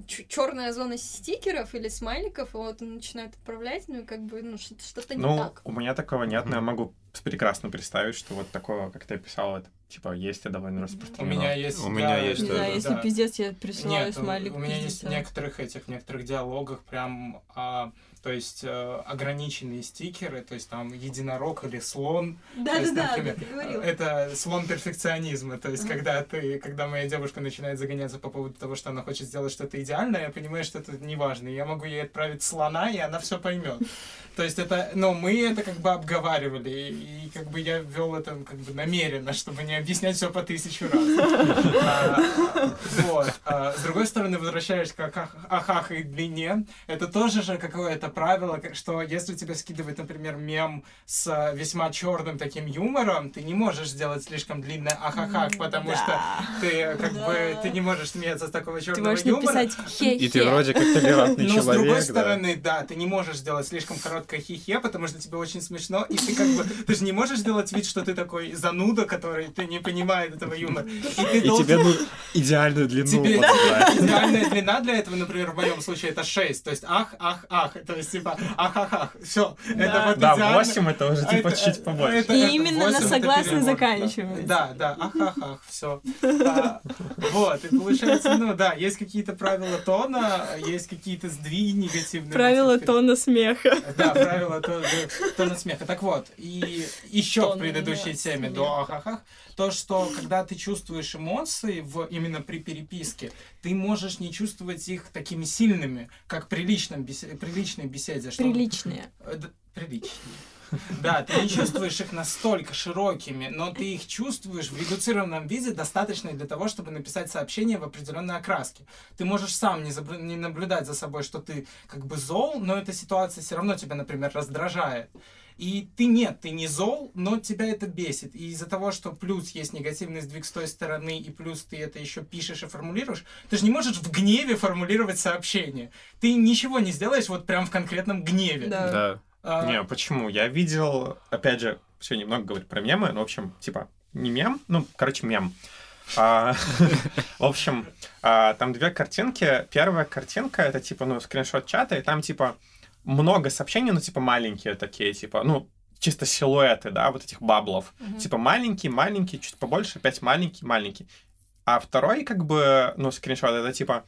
черная зона стикеров или смайликов, и вот он начинает отправлять, ну, и как бы, ну, что- что-то не Ну, так. у меня такого нет, но я могу прекрасно представить, что вот такого, как ты описал, это, типа, есть и довольно У распространено. меня есть... У меня есть тоже. знаю, если да. пиздец, я присылаю Нет, у- смайлик у меня есть в некоторых этих, в некоторых диалогах прям, а, то есть э, ограниченные стикеры, то есть там единорог или слон. То есть, Да-да-да, например, ты говорил. Это слон перфекционизма, то есть когда ты, когда моя девушка начинает загоняться по поводу того, что она хочет сделать что-то идеальное, я понимаю, что это неважно, и я могу ей отправить слона, и она все поймет. То есть это, но мы это как бы обговаривали, и, и как бы я вел это как бы намеренно, чтобы не объяснять все по тысячу раз. А, Вот. А, С другой стороны, возвращаясь к ахах и длине, это тоже же какое-то правило, что если тебе скидывать, например, мем с а, весьма черным таким юмором, ты не можешь сделать слишком длинное ахахах, потому что Да. ты как Да. бы ты не можешь смеяться с такого Ты черного можешь юмора. написать хе И ты вроде как толерантный Но с другой человек, да. стороны, да, ты не можешь сделать слишком короткое хихе, потому что тебе очень смешно, и ты как бы, ты же не можешь сделать вид, что ты такой зануда, который ты не понимает этого юмора. И ты И должен- тебе ну идеальную длину Тебе подобрать. идеальная длина для этого, например, в моем случае это 6. То есть ах, ах, ах. То есть типа ах, ах, ах. Все. Это вот Да, идеально. 8 это уже типа Это- чуть побольше. это- И это именно на 8 это согласный перебор, да. заканчивается. Да, да, ах, ах, ах, все. Вот, и получается, ну да, есть какие-то правила тона, есть какие-то сдвиги негативные. Правило тона. смеха. Да, правило то- тона смеха. Так вот, и еще в Тона предыдущей смеха. теме до ахахах, то, что когда ты чувствуешь эмоции в, именно при переписке, ты можешь не чувствовать их такими сильными, как при личном бесе- при личной беседе. что- Приличные. Э, Приличнее. Да, ты не чувствуешь их настолько широкими, но ты их чувствуешь в редуцированном виде достаточно для того, чтобы написать сообщение в определенной окраске. Ты можешь сам не, забр- не наблюдать за собой, что ты как бы зол, но эта ситуация все равно тебя, например, раздражает. И ты нет, ты не зол, но тебя это бесит. И из-за того, что плюс есть негативный сдвиг с той стороны, и плюс ты это еще пишешь и формулируешь, ты же не можешь в гневе формулировать сообщение. Ты ничего не сделаешь вот прям в конкретном гневе. Да. Да. А, Не, почему? Я видел, опять же, все немного говорить про мемы, но, в общем, типа, не мем, ну, короче, мем. А, В общем, а, там две картинки. Первая картинка — это, типа, ну, скриншот чата, и там, типа, много сообщений, ну, типа, маленькие такие, типа, ну, чисто силуэты, да, вот этих баблов. Мгм. Типа, маленький, маленький, чуть побольше, опять маленький, маленький. А второй, как бы, ну, скриншот, это, типа,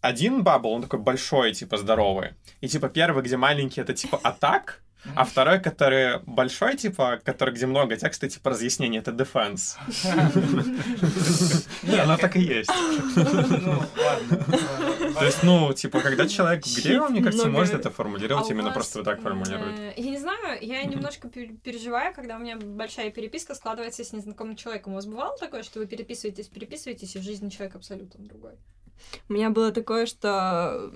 один бабл, он такой большой, типа, здоровый. И, типа, первый, где маленький, это, типа, атак, А второй, который большой, типа, который, где много текста, типа, разъяснений, это defense. Не, оно так и есть. Ну, ладно. То есть, ну, типа, когда человек где, мне кажется, может это формулировать, именно просто вот так формулирует. Я не знаю, я немножко пер- переживаю, когда у меня большая переписка складывается с незнакомым человеком. У вас бывало такое, что вы переписываетесь, переписываетесь, и в жизни человек абсолютно другой? У меня было такое, что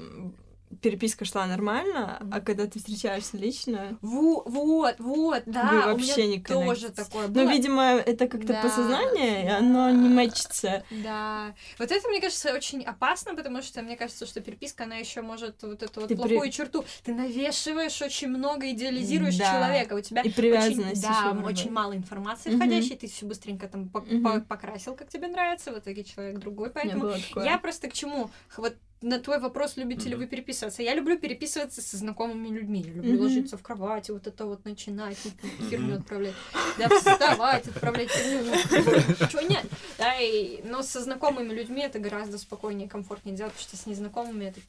переписка шла нормально, а когда ты встречаешься лично, Во- Вот, вот, да, Вы у вообще меня не тоже коннектитесь. такое ну, было. видимо, это как-то Да, подсознание, и да. оно не мэчится. Да. Вот это, мне кажется, очень опасно, потому что мне кажется, что переписка, она еще может вот эту вот Ты при- плохую черту. Ты навешиваешь очень много, идеализируешь Да. человека. У тебя И очень, привязанность да, ещё очень мало информации Мгм. входящей, ты все быстренько там по- покрасил, как тебе нравится, в итоге человек другой, У поэтому я просто к чему? Вот на твой вопрос, любите ли Мгм. вы переписываться? Я люблю переписываться со знакомыми людьми. Я люблю Мгм. ложиться в кровати, вот это вот начинать, ну, херню отправлять. Да, вставать, отправлять херню. Ну, чего нет? Да, и, но со знакомыми людьми это гораздо спокойнее и комфортнее делать, потому что с незнакомыми это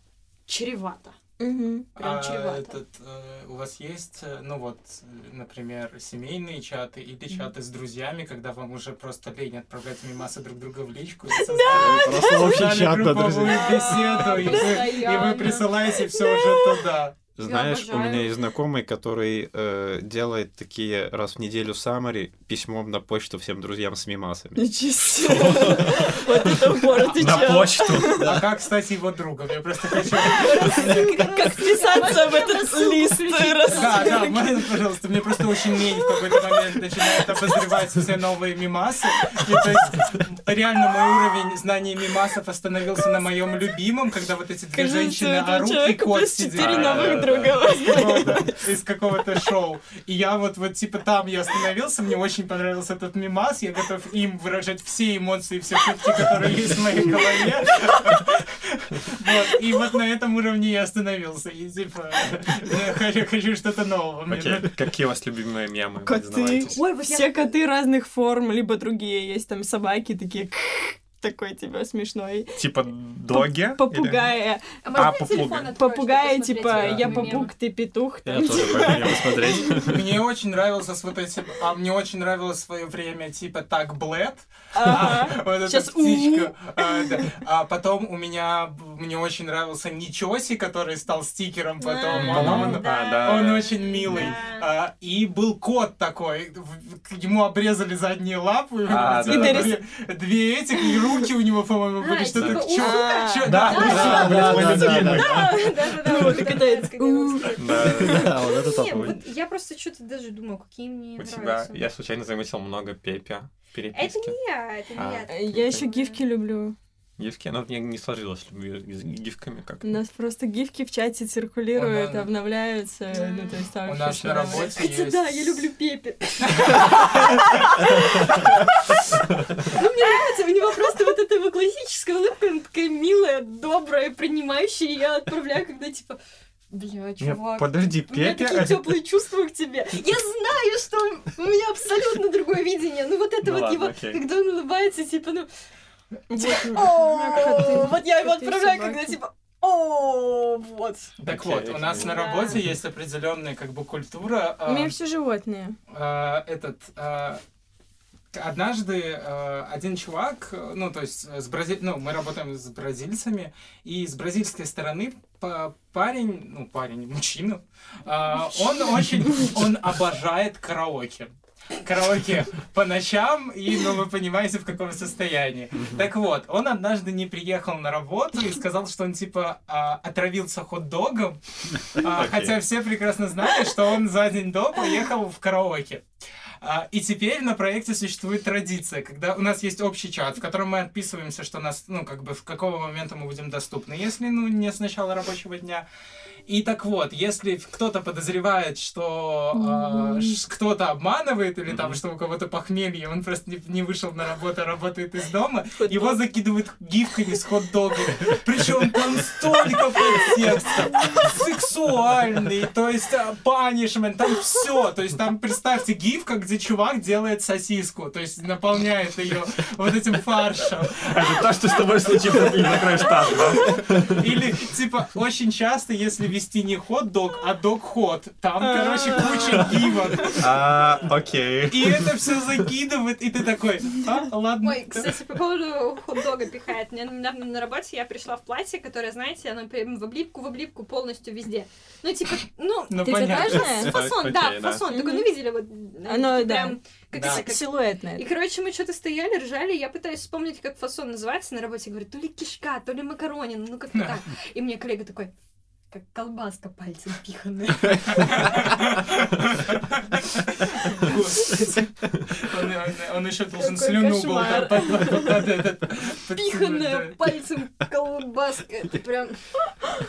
чревато. Мгм. Прям А чревато. этот, э, у вас есть, э, ну вот, например, семейные чаты или чаты с друзьями, когда вам уже просто лень отправлять мимасы друг друга в личку? и создали- групповую беседу, и вы- и вы Постоянно. присылаете все уже туда. Знаешь, у обожаю. меня есть знакомый, который э, делает такие раз в неделю саммари письмом на почту всем друзьям с мимасами. Ничего себе. Вот это упор, ты На почту. А как стать его другом? Я просто хочу... Как вписаться в этот лист? Да, да, можно, пожалуйста, мне просто очень лень в какой-то момент начинает обозревать все новые мимасы. И то есть реально мой уровень знаний мимасов остановился на моем любимом, когда вот эти две женщины у орут и кот сидит. Друга. из какого-то- шоу. И я вот, вот типа там я остановился, мне очень понравился этот мимас, я готов им выражать все эмоции, все шутки, которые есть в моей голове. Вот, и вот на этом уровне я остановился. И типа я хочу, хочу что-то нового. Окей, какие у вас любимые мемы? Коты. Ой, Все коты разных форм, либо другие. Есть там собаки такие такой типа смешной. Типа доги? Попугая. А можно А, Попугая, посмотреть типа, я попуг, ты петух. Я тоже посмотреть. Мне очень нравился вот эти, а мне очень нравилось в свое время типа так Блэд, вот эта птичка. А. А потом у меня мне очень нравился Ничоси, который стал стикером потом. А, Он, очень милый. И был кот такой. Ему обрезали задние лапы. Две этих, и руки у него, по-моему, а, были, что-то к да, Да, да, да, да, да. да, да, да, да, да, Я просто что-то даже думаю, какие мне У тебя, я случайно заметил много пепе переписки. Это не я, это не я. А. Я еще гифки люблю. Гифки, но мне не сложилось люблю с гифками как. У нас просто гифки в чате циркулируют, нас- обновляются. Ну, то есть там У нас на работе Хотя есть... да, я люблю Пепе. Ну, мне нравится, у него просто вот эта его классическая улыбка, она такая милая, добрая, принимающая, и я отправляю, когда типа, бля, чувак, Подожди, у меня Пепе... такие теплые чувства к тебе. Я знаю, что у меня абсолютно другое видение. Ну вот это Ну вот ладно, его, окей. когда он улыбается, типа, ну, Вот, «О, вот я его отправляю, когда типа, о, вот. Так вот, у нас на работе есть определенная как бы культура. У меня все животные. а, этот а, однажды а, один чувак, э, ну то есть с Брази... ну мы работаем с бразильцами и с бразильской стороны па- парень, ну парень, мужчина, а, он очень, он обожает караоке. Караоке по ночам, и, ну, вы понимаете, в каком состоянии. Так вот, он однажды не приехал на работу и сказал, что он, типа, а, отравился хот-догом, а, хотя все прекрасно знали, что он за день до поехал в караоке. А, И теперь на проекте существует традиция, когда у нас есть общий чат, в котором мы отписываемся, что нас, ну, как бы, в какого момента мы будем доступны, если, ну, не с начала рабочего дня. И так вот, если кто-то подозревает, что mm-hmm. э, кто-то обманывает или mm-hmm. там, что у кого-то похмелье, он просто не, не вышел на работу, а работает из дома, Хот-дог. его закидывают гифками с хот-догами. Причем он столько подтекста, сексуальный, то есть панишмент, там все. То есть там, представьте, гифка, где чувак делает сосиску, то есть наполняет ее вот этим фаршем. Это то, что с тобой случилось на не штата? да? Или, типа, очень часто, если вести не хот-дог, а дог-хот. Там, короче, а. куча гивок. А, окей. И это все закидывает, и ты такой, а, ладно. Ой, кстати, по поводу хот-дога пихает. Мне недавно на работе я пришла в платье, которое, знаете, оно прям в облипку, в облипку полностью везде. Ну, типа, ну, ну ты же Фасон, да, фасон. Только, ну, видели вот. Оно, прям как, да. как... силуэтное. И, короче, мы что-то стояли, ржали, я пытаюсь вспомнить, как фасон называется на работе, говорит, то ли кишка, то ли макаронин, ну как-то так. И мне коллега такой, как колбаска пальцем пиханная. Он еще должен слюну был. Пиханная пальцем колбаска. Это прям...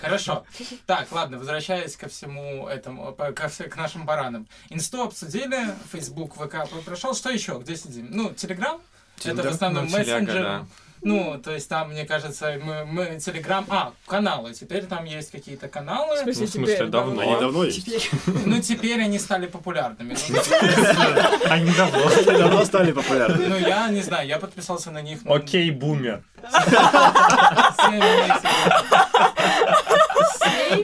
Хорошо. Так, ладно, возвращаясь ко всему этому, к нашим баранам. Инсту обсудили, Facebook, ВК прошел. Что еще? Где сидим? Ну, Телеграм? Это в основном ну, мессенджер. Ну, то есть там, мне кажется, мы, мы Телеграм... А, каналы. Теперь там есть какие-то каналы. В смысле, ну, в смысле теперь, давно? Они давно есть? Теперь... Ну, теперь они стали популярными. Ну, они давно. Давно стали популярными. Ну, я не знаю, я подписался на них. Ну, Окей, бумер.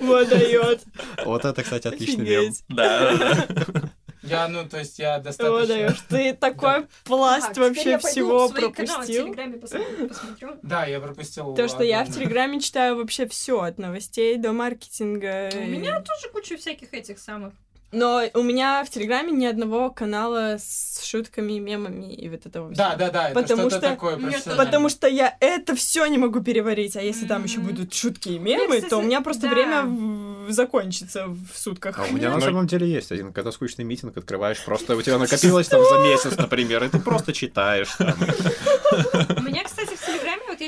Водает. Вот это, кстати, отличный мем. Да, да, да. Я, ну, то есть я достаточно... О, даешь, ты такой пласт вообще всего пропустил. Да, я пропустил. То, что я в Телеграме читаю вообще все от новостей до маркетинга. У меня тоже куча всяких этих самых. Но у меня в Телеграме ни одного канала с шутками, и мемами и вот этого всего. Да, да, да. Потому что, такое, что... потому что я это все не могу переварить. А если mm-hmm. там еще м-м-м. будут шутки и мемы, я, то у меня просто да. время закончится в сутках. А у меня на самом деле есть один, когда скучный митинг открываешь, просто у тебя накопилось там за месяц, например, и ты просто читаешь. У меня, кстати,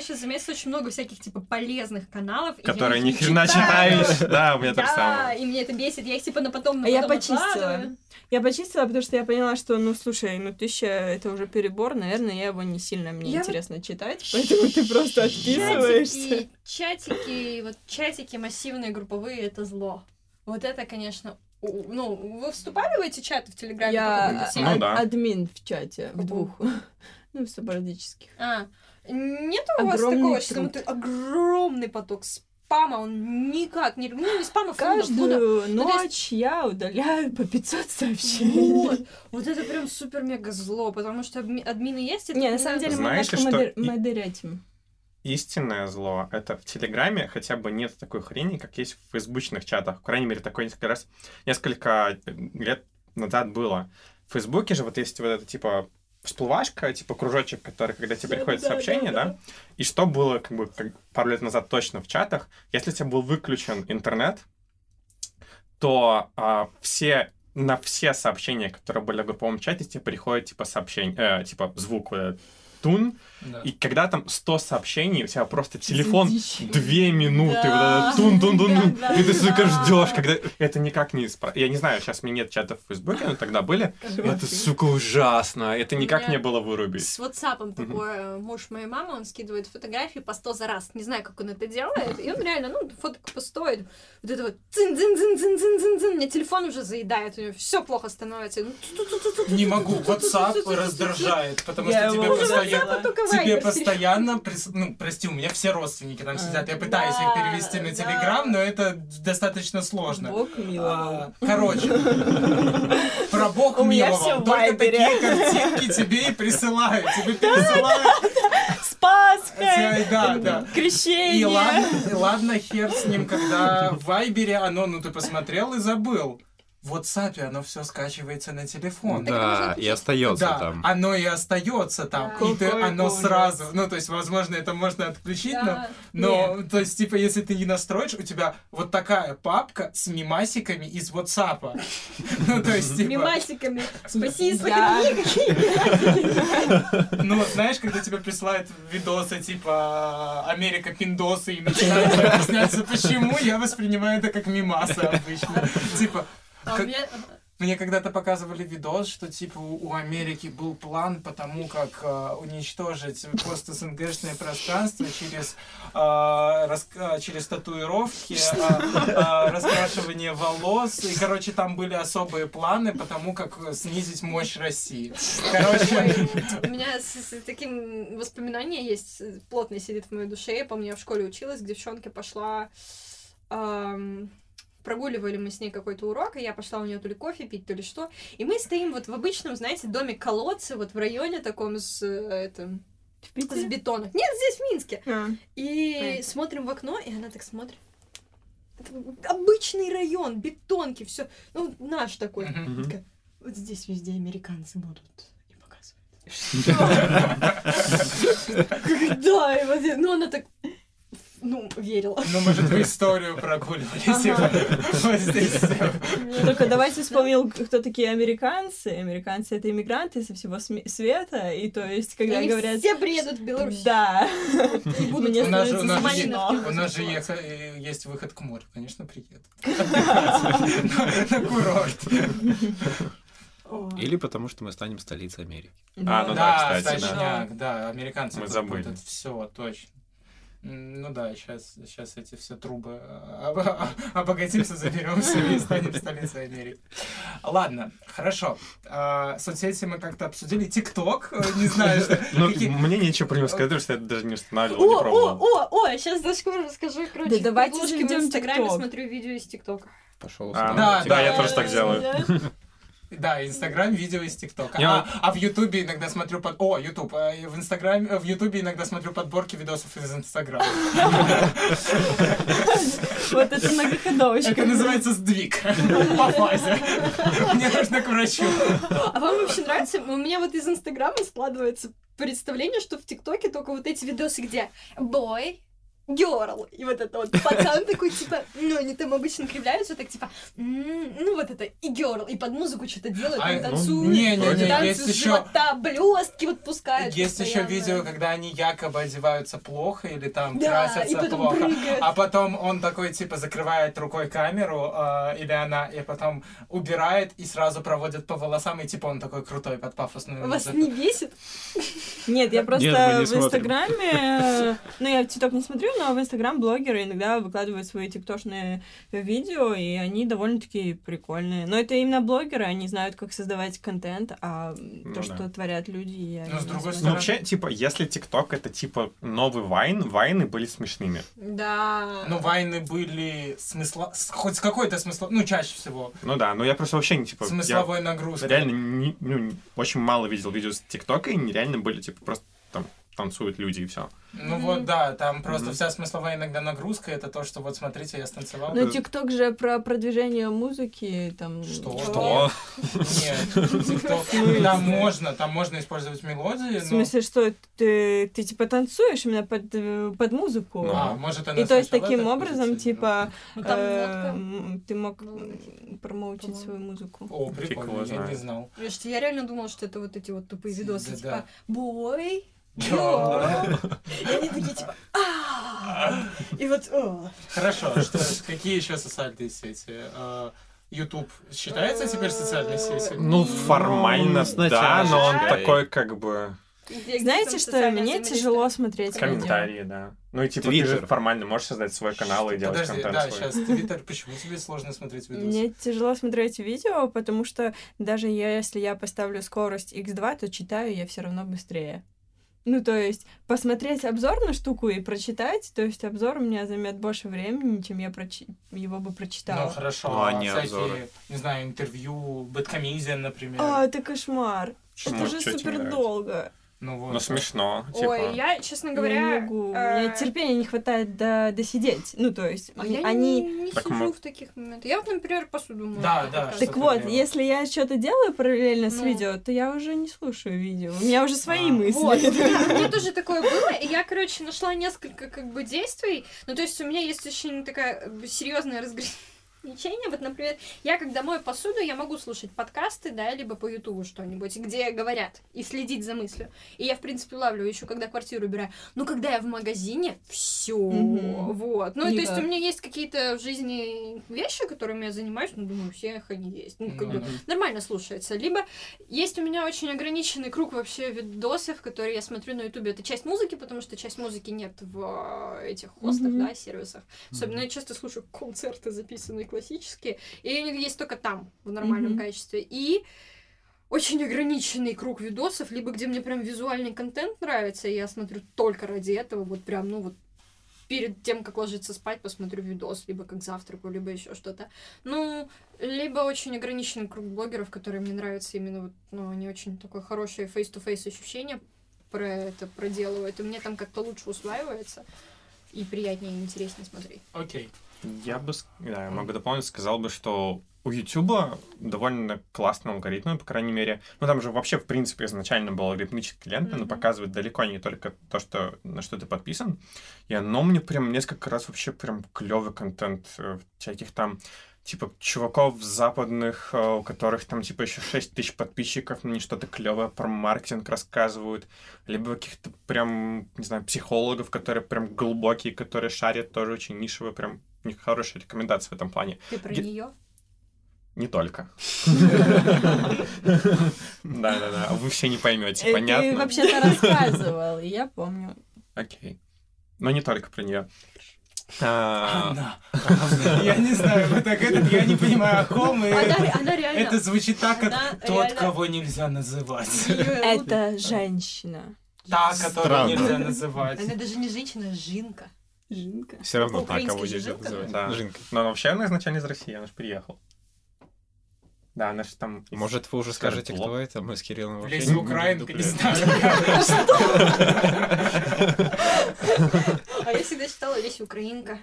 я сейчас заметила очень много всяких, типа, полезных каналов. Которые не хрена читаешь. Да, у меня так само. и мне это бесит. Я их, типа, на потом... А я почистила. Я почистила, потому что я поняла, что, ну, слушай, ну, тысяча — это уже перебор, наверное, я его не сильно мне интересно читать, поэтому ты просто отписываешься. Чатики, вот чатики массивные, групповые — это зло. Вот это, конечно, ну, вы вступали в эти чаты в Телеграме? Я а, ну, да. админ в чате, в двух. Ну, в субордических. А, нет у вас огромный такого, что ты огромный поток спама, он никак не... Ну, не спама, Каждую ну, фонда. ночь ну, есть... я удаляю по 500 сообщений. Вот, вот это прям супер-мега зло, потому что админы есть... Не, на самом деле мы немножко что... модерятим. Истинное зло — это в Телеграме хотя бы нет такой хрени, как есть в фейсбучных чатах. По крайней мере, такое несколько раз, несколько лет назад было. В Фейсбуке же вот есть вот это, типа, всплывашка, типа кружочек, который, когда тебе приходит да, сообщение, да, да, да, и что было как бы как пару лет назад точно в чатах, если у тебя был выключен интернет, то а, все на все сообщения, которые были в групповом чате, тебе приходит типа сообщение, э, типа звук, э, тун, да. и когда там 100 сообщений, у тебя просто телефон две минуты, да. вот тун тун тун, тун да, и ты сука ждешь, когда это никак не исправить. Я не знаю, сейчас мне нет чатов в Фейсбуке, но тогда были. Это сука ужасно, это никак не было вырубить. С WhatsApp такой э, муж моей мамы, он скидывает фотографии по 100 за раз, не знаю, как он это делает, и он реально, ну, фотка постоит, вот это вот цин цин цин цин цин цин мне телефон уже заедает, у него все плохо становится. Не могу, WhatsApp раздражает, потому что тебе постоянно тебе постоянно, ну, прости, у меня все родственники там сидят. Я пытаюсь их перевести на Телеграм, но это достаточно сложно. Бог миловал. Короче, про Бог миловал. Только такие картинки тебе и присылают. Тебе присылают. с Пасхой, да, да. крещение. И ладно, ладно, хер с ним, когда в Вайбере оно, ну ты посмотрел и забыл. В WhatsApp оно все скачивается на телефон. Да, и остается Да, там. оно и остается там. Да. И ты, оно ужас. сразу. Ну, то есть, возможно, это можно отключить, но Да. но, то есть, типа, если ты не настроишь, у тебя вот такая папка с мимасиками из WhatsApp. Ну, то есть, типа, Мимасиками. Спаси свои ну, знаешь, когда тебе присылают видосы, типа, Америка пиндосы, и начинают объясняться, почему, я воспринимаю это как мимасы обычно. Типа, А как- меня Мне когда-то показывали видос, что типа у Америки был план по тому, как э, уничтожить пост-СНГшное пространство через, э, рас- через татуировки, э, э, раскрашивание волос. И, короче, там были особые планы по тому, как снизить мощь России. Короче, у меня с, с таким воспоминание есть, э, плотно сидит в моей душе. Я помню, я в школе училась, к девчонке пошла... ам, прогуливали мы с ней какой-то урок, и я пошла у нее то ли кофе пить, то ли что. И мы стоим вот в обычном, знаете, доме колодце, вот в районе таком с, э, это, В с Питере? бетона. Нет, здесь, в Минске. А. И Понятно. смотрим в окно, и она так смотрит. Это обычный район, бетонки, все. Ну, наш такой. Мгм. Такая, Вот здесь везде американцы будут. И показывает. Да, и вот, ну она так, ну, верила. ну, может, в историю прогуливались. Ага. Вот здесь всё. Только давайте вспомнил, кто такие американцы. Американцы — это иммигранты со всего света, и то есть, когда Они говорят... все приедут в Беларусь. Да. И будут Мне У нас же- у становится нас же смешно. У нас же еха- э, есть выход к морю, конечно, приедут. На курорт. Или потому, что мы станем столицей Америки. А, ну да, Да, кстати, да. да, американцы Мы забыли. все, точно. Ну да, сейчас, сейчас эти все трубы а, об- обогатимся, заберем себе и станем столицей Америки. Ладно, хорошо. А, Соцсети мы как-то обсудили. ТикТок, э, не знаю, что... Ну, какие- мне нечего про него сказать, потому что я даже не устанавливал, не О, о, пробовал. о, о, сейчас скоро расскажу. Короче, Да давайте в Инстаграме смотрю видео из ТикТока. Пошел А, Да, да, я тоже так делаю. Да, Инстаграм, видео из ТикТока. Я- А, а в Ютубе иногда смотрю под... О, Ютуб. а, и В Инстаграме, в Ютубе иногда смотрю подборки видосов из Инстаграма. Вот это многоходовочка. Это называется сдвиг по фазе. Мне нужно к врачу. А вам вообще нравится? У меня вот из Инстаграма складывается представление, что в ТикТоке только вот эти видосы, где бой, girl, и вот это вот пацан такой, типа, ну, они там обычно кривляются, так, типа, «М, ну, вот это, и girl, и под музыку что-то делают, А, там ну, танцуют, не-не-не, танцы есть с еще- живота, блестки вот пускают Есть еще видео, когда они якобы одеваются плохо или там красятся плохо. А потом он такой, типа, закрывает рукой камеру, э, или она, и потом убирает и сразу проводит по волосам, и типа он такой крутой под пафосную Вас не бесит? Нет, я просто не в. Инстаграме, ну, я в ТикТок не смотрю, но в Инстаграм блогеры иногда выкладывают свои тиктошные видео, и они довольно-таки прикольные. Но это именно блогеры, они знают, как создавать контент, а Ну то, да. что творят люди, я Ну, с другой знаю. Ну, вообще, типа, если ТикТок это, типа, новый Вайн, Вайны были смешными. Да. Ну, войны были смысла... хоть с какой-то смысло... Ну, чаще всего. Ну да, но я просто вообще не, типа, я Смысловой нагрузкой. реально не- ну, очень мало видел видео с ТикТока, и нереально были, типа, просто там танцуют люди и все. Ну Мгм. вот, да, там просто Мгм. вся смысловая иногда нагрузка, это то, что вот смотрите, я станцевал. Ну, ТикТок же про продвижение музыки, там... Что? Что? Нет, ТикТок, там можно, там можно использовать мелодии, В но... смысле, что ты, ты типа танцуешь именно под, э, под музыку? Ну. А, может, она И то есть таким так образом, типа, Ну, там э, ты мог промоутить свою музыку. О, прикольно, я не знал. Я реально думала, что это вот эти вот тупые видосы, типа, бой, Да. girl. И они такие, типа. И вот. Хорошо, что, какие еще социальные сети? А, YouTube считается теперь социальной сетью? Ну, формально, да, сначала но он такой, как бы, Знаете, что мне тяжело смотреть видео. комментарии, да. Ну и типа ты же Твиттер. формально можешь создать свой канал и делать Подожди, контент да, свой. сейчас Твиттер, почему тебе сложно смотреть видосы? Мне тяжело смотреть видео, потому что даже если я поставлю скорость x2, то читаю я все равно быстрее. Ну, то есть, посмотреть обзор на штуку и прочитать, то есть обзор у меня займет больше времени, чем я прочи- его бы Ну, прочитала. хорошо, Ну, а не всякие, обзоры. не знаю, интервью, Бэткомедиан, например. А, это кошмар. Почему? Это же супер нравится? долго. Ну, вот. Ну смешно, типа. Ой, я, честно Я говоря... не могу. У меня э, терпения не хватает до досидеть. Ну, то есть, А я они... не, не Так сижу мы- в таких моментах. Я вот, например, посуду мою. Да, да, Так вот, делала? если я что-то делаю параллельно с Ну. видео, то я уже не слушаю видео. У меня уже свои А, мысли. Вот, у меня, тоже такое было, и я, короче, нашла несколько как бы действий. Ну, то есть у меня есть очень такая серьезная разгрузка. Ограничения. Вот, например, я когда мою посуду, я могу слушать подкасты, да, либо по Ютубу что-нибудь, где говорят, и следить за мыслью. И я, в принципе, улавливаю еще, когда квартиру убираю. Но когда я в магазине, все, Мгм. вот. Ну, и то есть у меня есть какие-то в жизни вещи, которыми я занимаюсь, ну, думаю, у всех они есть. Ну, как бы Мгм. нормально слушается. Либо есть у меня очень ограниченный круг вообще видосов, которые я смотрю на Ютубе. Это часть музыки, потому что часть музыки нет в э, этих хостах, Мгм. да, сервисах. Особенно я часто слушаю концерты, записанные классические, и они есть только там, в нормальном Мгм. качестве. И очень ограниченный круг видосов, либо где мне прям визуальный контент нравится, и я смотрю только ради этого, вот прям, ну вот перед тем, как ложиться спать, посмотрю видос, либо как завтраку, либо еще что-то. Ну, либо очень ограниченный круг блогеров, которые мне нравятся именно вот, ну, они очень такое хорошее face-to-face ощущение про это проделывают, и мне там как-то лучше усваивается, и приятнее и интереснее смотреть. Окей. Я бы, да, я могу дополнить, сказал бы, что у Ютуба довольно классный алгоритм, по крайней мере. Ну, там же вообще, в принципе, изначально был алгоритмический лента, но Мгм. показывает далеко не только то, что, на что ты подписан. И оно мне прям несколько раз вообще прям клевый контент э, всяких там типа чуваков западных, э, у которых там типа еще 6 тысяч подписчиков, мне что-то клевое про маркетинг рассказывают, либо каких-то прям, не знаю, психологов, которые прям глубокие, которые шарят, тоже очень нишевые, прям хорошая рекомендация в этом плане. Ты про Ге- нее? Не только. Да-да-да, вы все не поймете, Э, Ты понятно? вообще-то рассказывал, и я помню. Окей. Но не только про нее. А, Она. Я не знаю, вы так этот, я не понимаю, о ком, это звучит так, как тот, кого нельзя называть. Это женщина. Та, которую нельзя называть. Она даже не женщина, а жинка. Жинка. Все равно так, кого жинка. называть. Да. Жинка. Но вообще она изначально из России, она же приехала. Да, она же там... из- Может, вы уже Скажет скажете, кто это? Мы с Кириллом вообще не украинка, не знаю. А я всегда считала Леся украинка.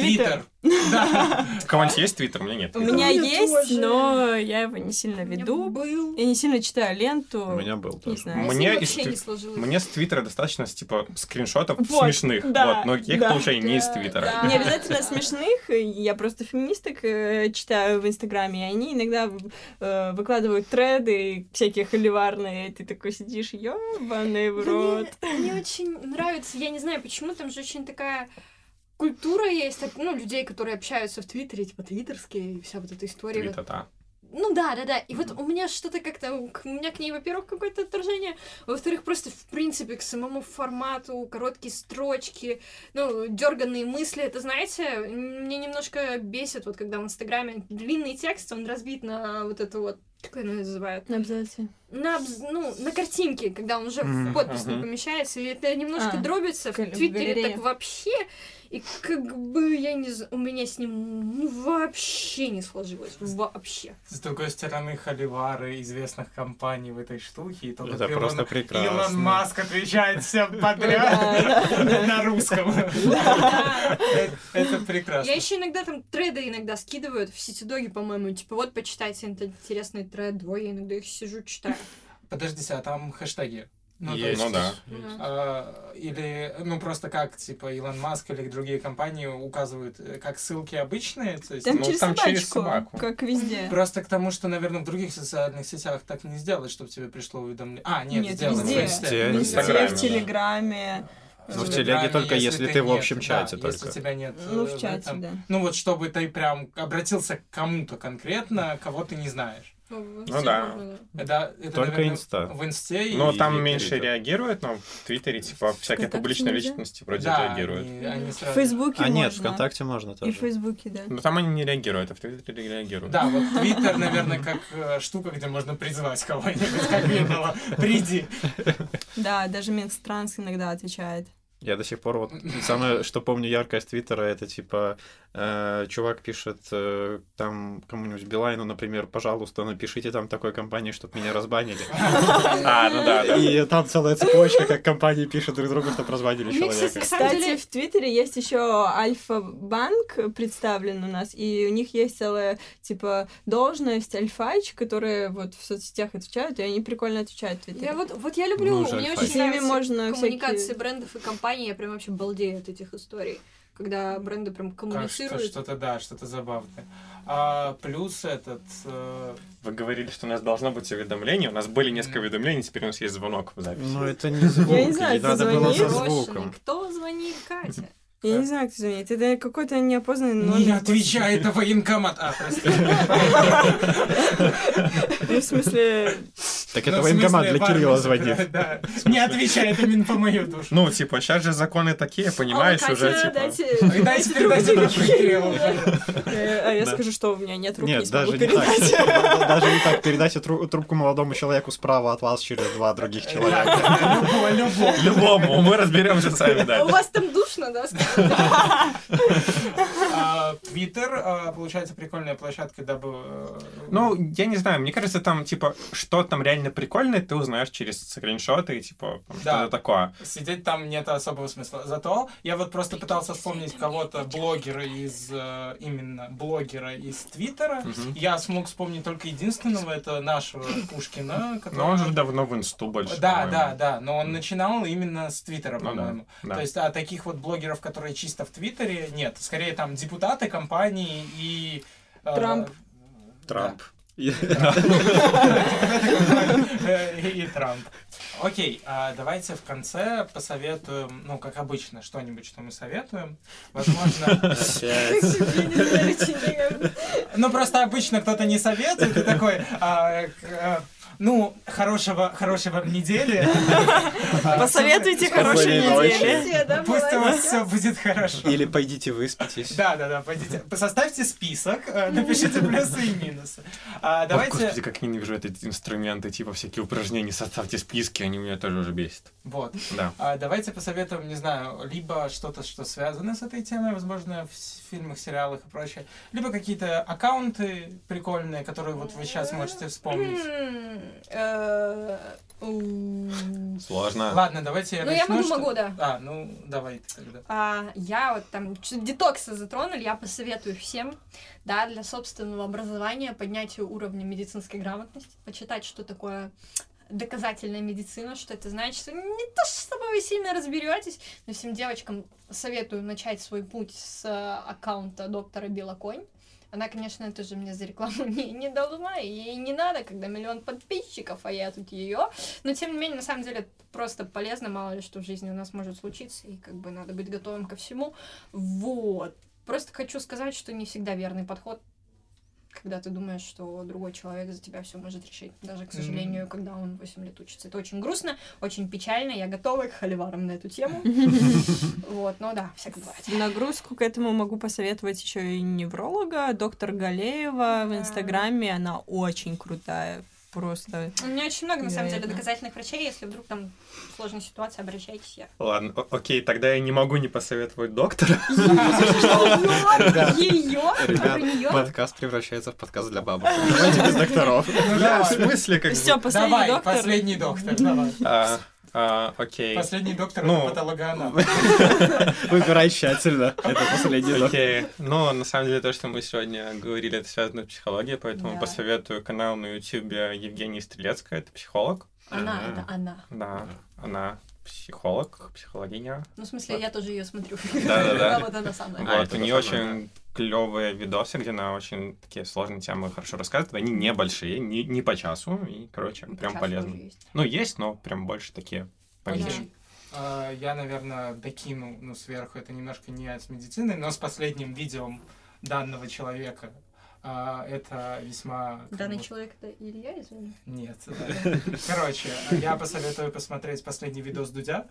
Твиттер. Да. У кого-нибудь есть твиттер? У меня нет. У меня есть, но я его не сильно веду. был. Я не сильно читаю ленту. У меня был Не тоже. знаю. Мне из вообще твит- не сложилось. Мне с твиттера достаточно, типа, скриншотов смешных. да, вот, но я их получаю не из твиттера. да. Не обязательно смешных, я просто феминисток э, читаю в Инстаграме, и они иногда э, выкладывают треды всякие холиварные, и ты такой сидишь, ёбаный в рот. Мне очень нравится, я не знаю почему, там же очень такая культура есть, так, ну, людей, которые общаются в Твиттере, типа твиттерские, и вся вот эта история. вот. Твита-та. Ну да, да, да. И вот у меня что-то как-то, у меня к ней, во-первых, какое-то отторжение, во-вторых, просто в принципе к самому формату, короткие строчки, ну, дерганные мысли. Это, знаете, мне немножко бесит, вот когда в Инстаграме длинный текст, он разбит на вот это вот, как это называют? На абзаце. на, абз- ну, на картинке, когда он уже Мгм. в подпись не помещается, и это немножко А, дробится. В Твиттере так вообще, и как бы, я не знаю, у меня с ним ну, вообще не сложилось. Вообще. С другой стороны, холивары известных компаний в этой штуке, и только Это Илон- просто Илон прекрасно. Маск отвечает всем подряд на русском. Это- прекрасно. Я еще иногда там треды иногда скидывают в сетидоге, по-моему, типа вот почитайте этот интересный тред, двое, я иногда их сижу, читаю. Подождите, а там хэштеги? Ну, то Есть. Ну да. Да. а, или, ну, просто как, типа, Илон Маск или другие компании указывают э, как ссылки обычные, то есть... Там Ну, через там собачку, через собаку. как везде. Просто к тому, что, наверное, в других социальных сетях так не сделать, чтобы тебе пришло уведомление. А, нет, Нет, сделать. везде. в. Везде, В Везде, в да. Телеграме. Ну, в Телеграме, телеге только если ты в общем нет, чате да, только. Если тебя нет Ну, э, в чате, этом. да. Ну вот, чтобы ты прям обратился к кому-то конкретно, кого ты не знаешь. Ну, в Ну да. можно, Это, это Только наверное, Инста. В инсте и- Но И там Твиттер. меньше реагируют, но в Твиттере, типа, всякие Вконтакте публичные нельзя? личности вроде да, реагируют. они, они В сразу- Фейсбуке А нет, можно. ВКонтакте можно И тоже. в Фейсбуке, да. Но там они не реагируют, а в Твиттере реагируют. Да, вот Твиттер, наверное, как э, штука, где можно призвать кого-нибудь, как Винного. Приди. Да, даже Минстранс иногда отвечает. Я до сих пор вот самое, что помню яркое с Твиттера, это типа э, чувак пишет э, там кому-нибудь Билайну, например, пожалуйста, напишите там такой компании, чтобы меня разбанили. А, ну да. И там целая цепочка, как компании пишут друг другу, чтобы разбанили человека. Кстати, в Твиттере есть еще Альфа-банк представлен у нас, и у них есть целая, типа, должность Альфач, которые вот в соцсетях отвечают, и они прикольно отвечают в Твиттере. Я вот, вот я люблю, Ну, мне очень С ними нравятся можно коммуникации брендов и компаний, я прям вообще балдею от этих историй. когда бренды прям Как что- коммуницируют. Что-то, да, что-то забавное. А, плюс этот... э, Вы говорили, что у нас должно быть уведомление. У нас были несколько уведомлений, теперь у нас есть звонок в записи. Ну, это не звук. Я не знаю, кто звонит. за Брошенный. звуком. Кто звонит, Катя? Я не знаю, кто звонит. Это какой-то неопознанный номер. Не отвечай, это военкомат. А, прости. В смысле... Так Ну, это военкомат для Кирилла звонит. Да, не отвечай, это именно по мою душу. Ну, типа, сейчас же законы такие, понимаешь, Алло, уже, типа... дайте- трубку Кириллу. э, А я Да. скажу, что у меня нет рук, не Нет, смогу даже не так. передать. Даже не так. Передайте тру- трубку молодому человеку справа от вас через два других Да, человека. да. Любому, мы разберемся сами У дальше. вас там душно, да? А, Твиттер, а, получается, прикольная площадка, дабы... э, Ну, я не знаю, мне кажется, там, типа, что там реально прикольное, ты узнаешь через скриншоты, типа, Да. что-то такое. Сидеть там нет особого смысла. Зато я вот просто пытался вспомнить кого-то, блогера из... э, Именно блогера из Твиттера. Мгм. Я смог вспомнить только единственного, это нашего Пушкина, Но который... он же давно в инсту больше. Да, по-моему. да, да, но он начинал именно с Твиттера, Ну да, по-моему. да. То есть, а таких вот блогеров, которые чисто в Твиттере, нет. Скорее там депутаты, компании и... э, Трамп. Трамп. И Трамп. Окей, а давайте в конце посоветуем, ну, как обычно, что-нибудь, что мы советуем. Возможно... Ну, просто обычно кто-то не советует, и такой... Ну, хорошего, хорошей вам недели. Посоветуйте хорошей недели. Пусть у вас все будет хорошо. Или пойдите выспитесь. Да, да, да, пойдите. Составьте список, э, напишите плюсы и минусы. А, Давайте. Господи, как я ненавижу эти инструменты, типа всякие упражнения, составьте списки, они меня тоже уже бесят. Вот. Да. А, Давайте посоветуем, не знаю, либо что-то, что связано с этой темой, возможно, фильмах, сериалах и прочее, либо какие-то аккаунты прикольные, которые вот вы сейчас можете вспомнить. Э, Сложно. Ладно, давайте я Ну, я могу, могу, да. А, ну, давай ты тогда. А, я вот там чуть детоксы затронули, я посоветую всем, да, для собственного образования, поднятия уровня медицинской грамотности, почитать, что такое доказательная медицина, что это значит, не то, что с тобой вы сильно разберетесь, но всем девочкам советую начать свой путь с э, аккаунта доктора Белоконь. Она, конечно, тоже мне за рекламу не, не должна, ей не надо, когда миллион подписчиков, а я тут ее. Но, тем не менее, на самом деле, это просто полезно, мало ли что в жизни у нас может случиться, и как бы надо быть готовым ко всему. Вот. Просто хочу сказать, что не всегда верный подход, когда ты думаешь, что другой человек за тебя все может решить. Даже, к сожалению, когда он 8 лет учится. Это очень грустно, очень печально. Я готова к холиварам на эту тему. Вот, но да, всякое бывает. Нагрузку к этому могу посоветовать еще и невролога, доктор Галеева в. Инстаграме. Она очень крутая. Просто У меня очень много, на самом деле, доказательных врачей. Если вдруг там сложная ситуация, обращайтесь. Я. Ладно, окей, тогда я не могу не посоветовать доктора. Ее? Ребят, подкаст превращается в подкаст для бабушек. Давайте без докторов. Ну, в смысле, как все, бы... последний Давай, доктор. последний доктор, давай. А, Окей. Последний доктор Ну. это патологоанатом. Выбирай тщательно. Это последний доктор. Окей. Ну, на самом деле, то, что мы сегодня говорили, это связано с психологией, поэтому Да. посоветую канал на ютубе Евгении Стрелецкая, это психолог. Она, это она. Да, она психолог, психологиня. Ну, в смысле, я тоже ее смотрю. Да-да-да. Вот она самая. А, вот, это у нее очень клевые видосы, где она очень такие сложные темы хорошо рассказывает. Они небольшие, не, не по часу, и, короче, прям Сейчас полезно. тоже есть. Ну, есть, но прям больше такие поменьше. Окей. А, Я, наверное, докину ну, сверху. Это немножко не с медициной, но с последним видео данного человека. А, Это весьма... как Данный бы, человек это Илья, извини. Нет. да. Короче, я посоветую посмотреть последний видос Дудя.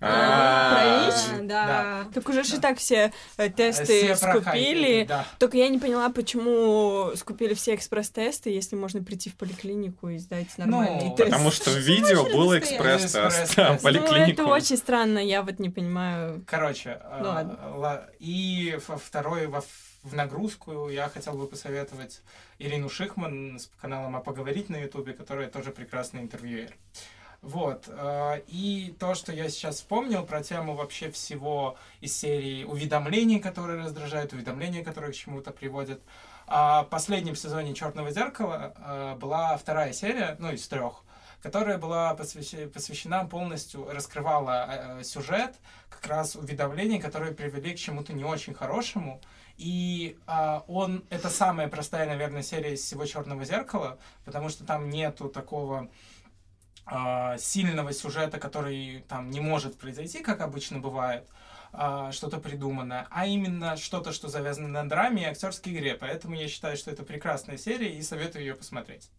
А, Про ВИЧ? ВИЧ? Да. Так уже же и так все э, тесты скупили. Только я не поняла, почему скупили все экспресс-тесты, если можно прийти в поликлинику и сдать нормальный Ну, тест. Потому что в видео был быстрее. экспресс-тест, Экспресс-тест. да, Ну, Ну, поликлинику. это очень странно, я вот не понимаю. Короче, Ну, а, ладно. ла- и во второй, во в- нагрузку я хотел бы посоветовать Ирину Шихман с каналом «А поговорить» на Ютубе, которая тоже прекрасный интервьюер. Вот. э, И то, что я сейчас вспомнил про тему вообще всего из серии уведомлений, которые раздражают, уведомления, которые к чему-то приводят. А В последнем сезоне Черного зеркала э, была вторая серия, ну, из трех, которая была посвящена, полностью, раскрывала э, сюжет как раз уведомлений, которые привели к чему-то не очень хорошему. И э, он, это самая простая, наверное, серия из всего Черного зеркала, потому что там нету такого сильного сюжета, который там не может произойти, как обычно бывает а, что-то придуманное, а именно что-то, что завязано на драме и актерской игре. Поэтому я считаю, что это прекрасная серия и советую ее посмотреть.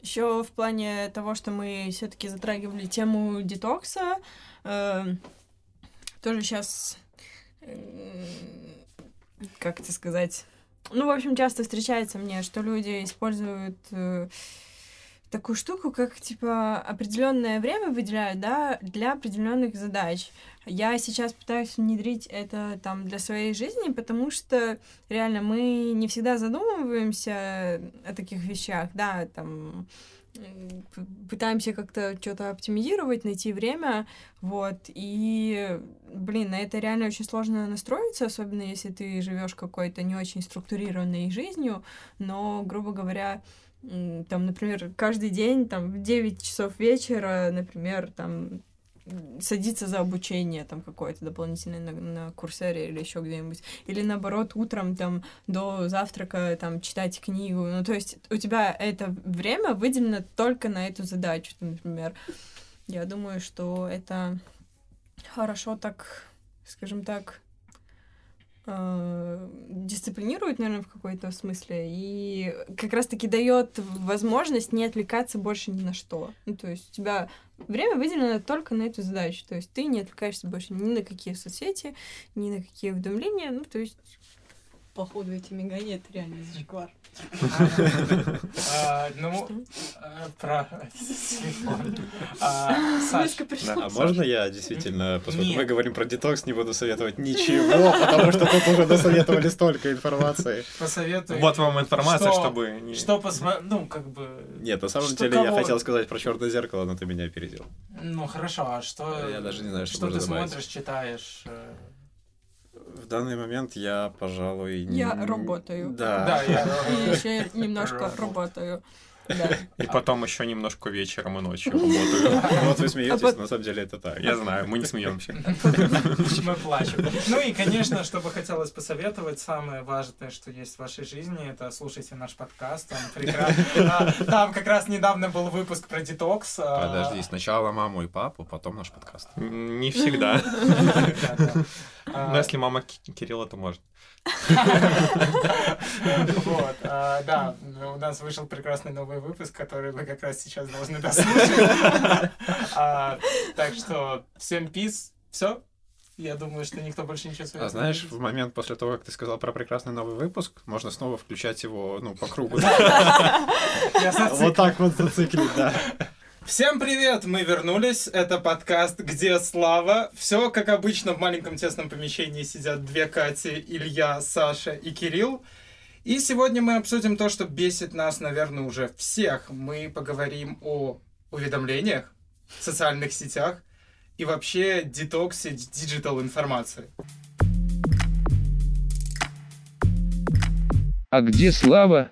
Еще в плане того, что мы все-таки затрагивали тему детокса, э, тоже сейчас, э, как это сказать, ну, в общем, часто встречается мне, что люди используют э, такую штуку, как типа определенное время выделяют, да, для определенных задач. Я сейчас пытаюсь внедрить это там для своей жизни, потому что реально мы не всегда задумываемся о таких вещах, да, там пытаемся как-то что-то оптимизировать, найти время, вот, и, блин, на это реально очень сложно настроиться, особенно если ты живешь какой-то не очень структурированной жизнью, но, грубо говоря, там, например, каждый день, там, в 9 часов вечера, например, там, садиться за обучение там какое-то дополнительное на, на курсере или еще где-нибудь. Или наоборот, утром там до завтрака там читать книгу. Ну, то есть у тебя это время выделено только на эту задачу, например. Я думаю, что это хорошо так, скажем так, дисциплинирует, наверное, в какой-то смысле, и как раз-таки дает возможность не отвлекаться больше ни на что. Ну, то есть у тебя время выделено только на эту задачу. То есть ты не отвлекаешься больше ни на какие соцсети, ни на какие уведомления. Ну, то есть походу эти мигания это реально зашквар. Ну, а, про телефон. А, А можно я действительно, поскольку мы говорим про детокс, не буду советовать ничего, потому что тут уже досоветовали столько информации. посоветуй. Вот вам информация, Что- чтобы... Что посмотреть, ну, как бы... Нет, на самом деле я хотел сказать про черное зеркало, но ты меня опередил. Ну, хорошо, а что... Я даже не знаю, что Что ты смотришь, читаешь? В данный момент я, пожалуй, не- Я работаю. Да. Да, я... и еще немножко Работа. работаю. И потом еще немножко вечером и ночью работаю. Вот вы смеетесь, А на самом деле это так. Я знаю, мы не смеемся. Мы плачем. Ну и, конечно, что бы хотелось посоветовать, самое важное, что есть в вашей жизни, это слушайте наш подкаст. Он прекрасный. А, Там как раз недавно был выпуск про детокс. а, Подожди, сначала маму и папу, потом наш подкаст. Не всегда. да, да. А, Но если мама Ки- Кирилла, то может. Вот, а, да, у нас вышел прекрасный новый выпуск, который вы как раз сейчас должны дослушать. А, Так что всем пиз, все. Я думаю, что никто больше ничего своего А знаешь, в момент после того, как ты сказал про прекрасный новый выпуск, можно снова включать его, ну, по кругу. Вот так вот зациклить, да. Всем привет! Мы вернулись. Это подкаст «Где Слава?». Все как обычно в маленьком тесном помещении сидят две Кати, Илья, Саша и Кирилл. И сегодня мы обсудим то, что бесит нас, наверное, уже всех. Мы поговорим о уведомлениях, социальных сетях и вообще детоксе digital информации. А где Слава?